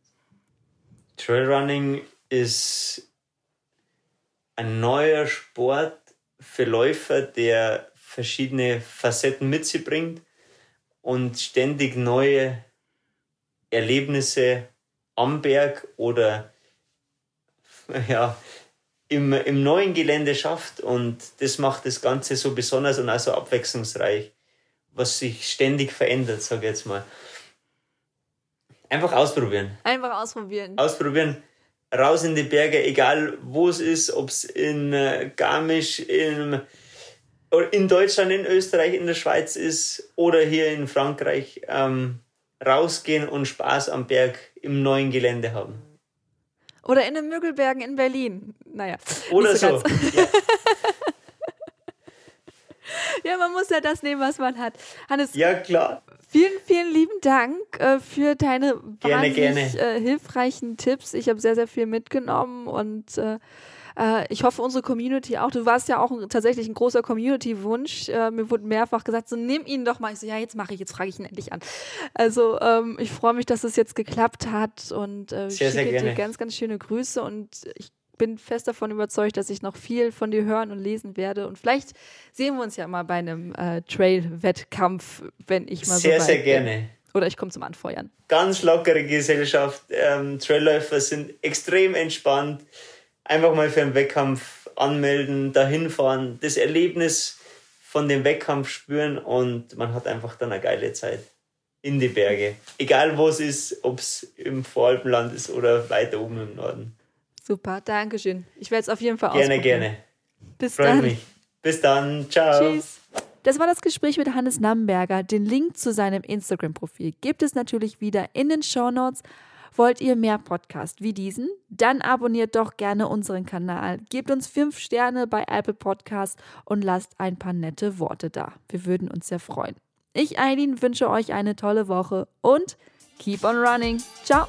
Trailrunning ist ein neuer Sport für Läufer, der verschiedene Facetten mit sich bringt und ständig neue Erlebnisse am Berg oder [laughs] ja, im, im neuen Gelände schafft. Und das macht das Ganze so besonders und auch so abwechslungsreich, was sich ständig verändert, sage ich jetzt mal. Einfach ausprobieren. Einfach ausprobieren. Ausprobieren. Raus in die Berge, egal wo es ist, ob es in äh, Garmisch, in in Deutschland, in Österreich, in der Schweiz ist oder hier in Frankreich ähm, rausgehen und Spaß am Berg im neuen Gelände haben. Oder in den Müggelbergen in Berlin. Naja. Oder so. so. Ja. [laughs] ja. man muss ja das nehmen, was man hat. Hannes. Ja, klar. Vielen, vielen lieben Dank äh, für deine gerne, wahnsinnig gerne. Äh, hilfreichen Tipps. Ich habe sehr, sehr viel mitgenommen und äh, äh, ich hoffe, unsere Community auch. Du warst ja auch ein, tatsächlich ein großer Community-Wunsch. Äh, mir wurde mehrfach gesagt, so nimm ihn doch mal. Ich so, ja, jetzt mache ich, jetzt frage ich ihn endlich an. Also ähm, ich freue mich, dass es jetzt geklappt hat und äh, sehr, schicke sehr dir ganz, ganz schöne Grüße und ich bin fest davon überzeugt, dass ich noch viel von dir hören und lesen werde. Und vielleicht sehen wir uns ja mal bei einem äh, Trail-Wettkampf, wenn ich mal sehr, so Sehr, sehr gerne. Oder ich komme zum Anfeuern. Ganz lockere Gesellschaft. Ähm, Trailläufer sind extrem entspannt einfach mal für einen Wettkampf anmelden, dahin fahren, das Erlebnis von dem Wettkampf spüren und man hat einfach dann eine geile Zeit in die Berge. Egal wo es ist, ob es im Voralpenland ist oder weiter oben im Norden. Super, danke schön. Ich werde es auf jeden Fall gerne, ausprobieren. Gerne, gerne. Bis Freut dann. mich. Bis dann. Ciao. Tschüss. Das war das Gespräch mit Hannes Namberger. Den Link zu seinem Instagram-Profil gibt es natürlich wieder in den Show Notes. Wollt ihr mehr Podcasts wie diesen? Dann abonniert doch gerne unseren Kanal, gebt uns fünf Sterne bei Apple Podcasts und lasst ein paar nette Worte da. Wir würden uns sehr freuen. Ich, Eileen, wünsche euch eine tolle Woche und keep on running. Ciao!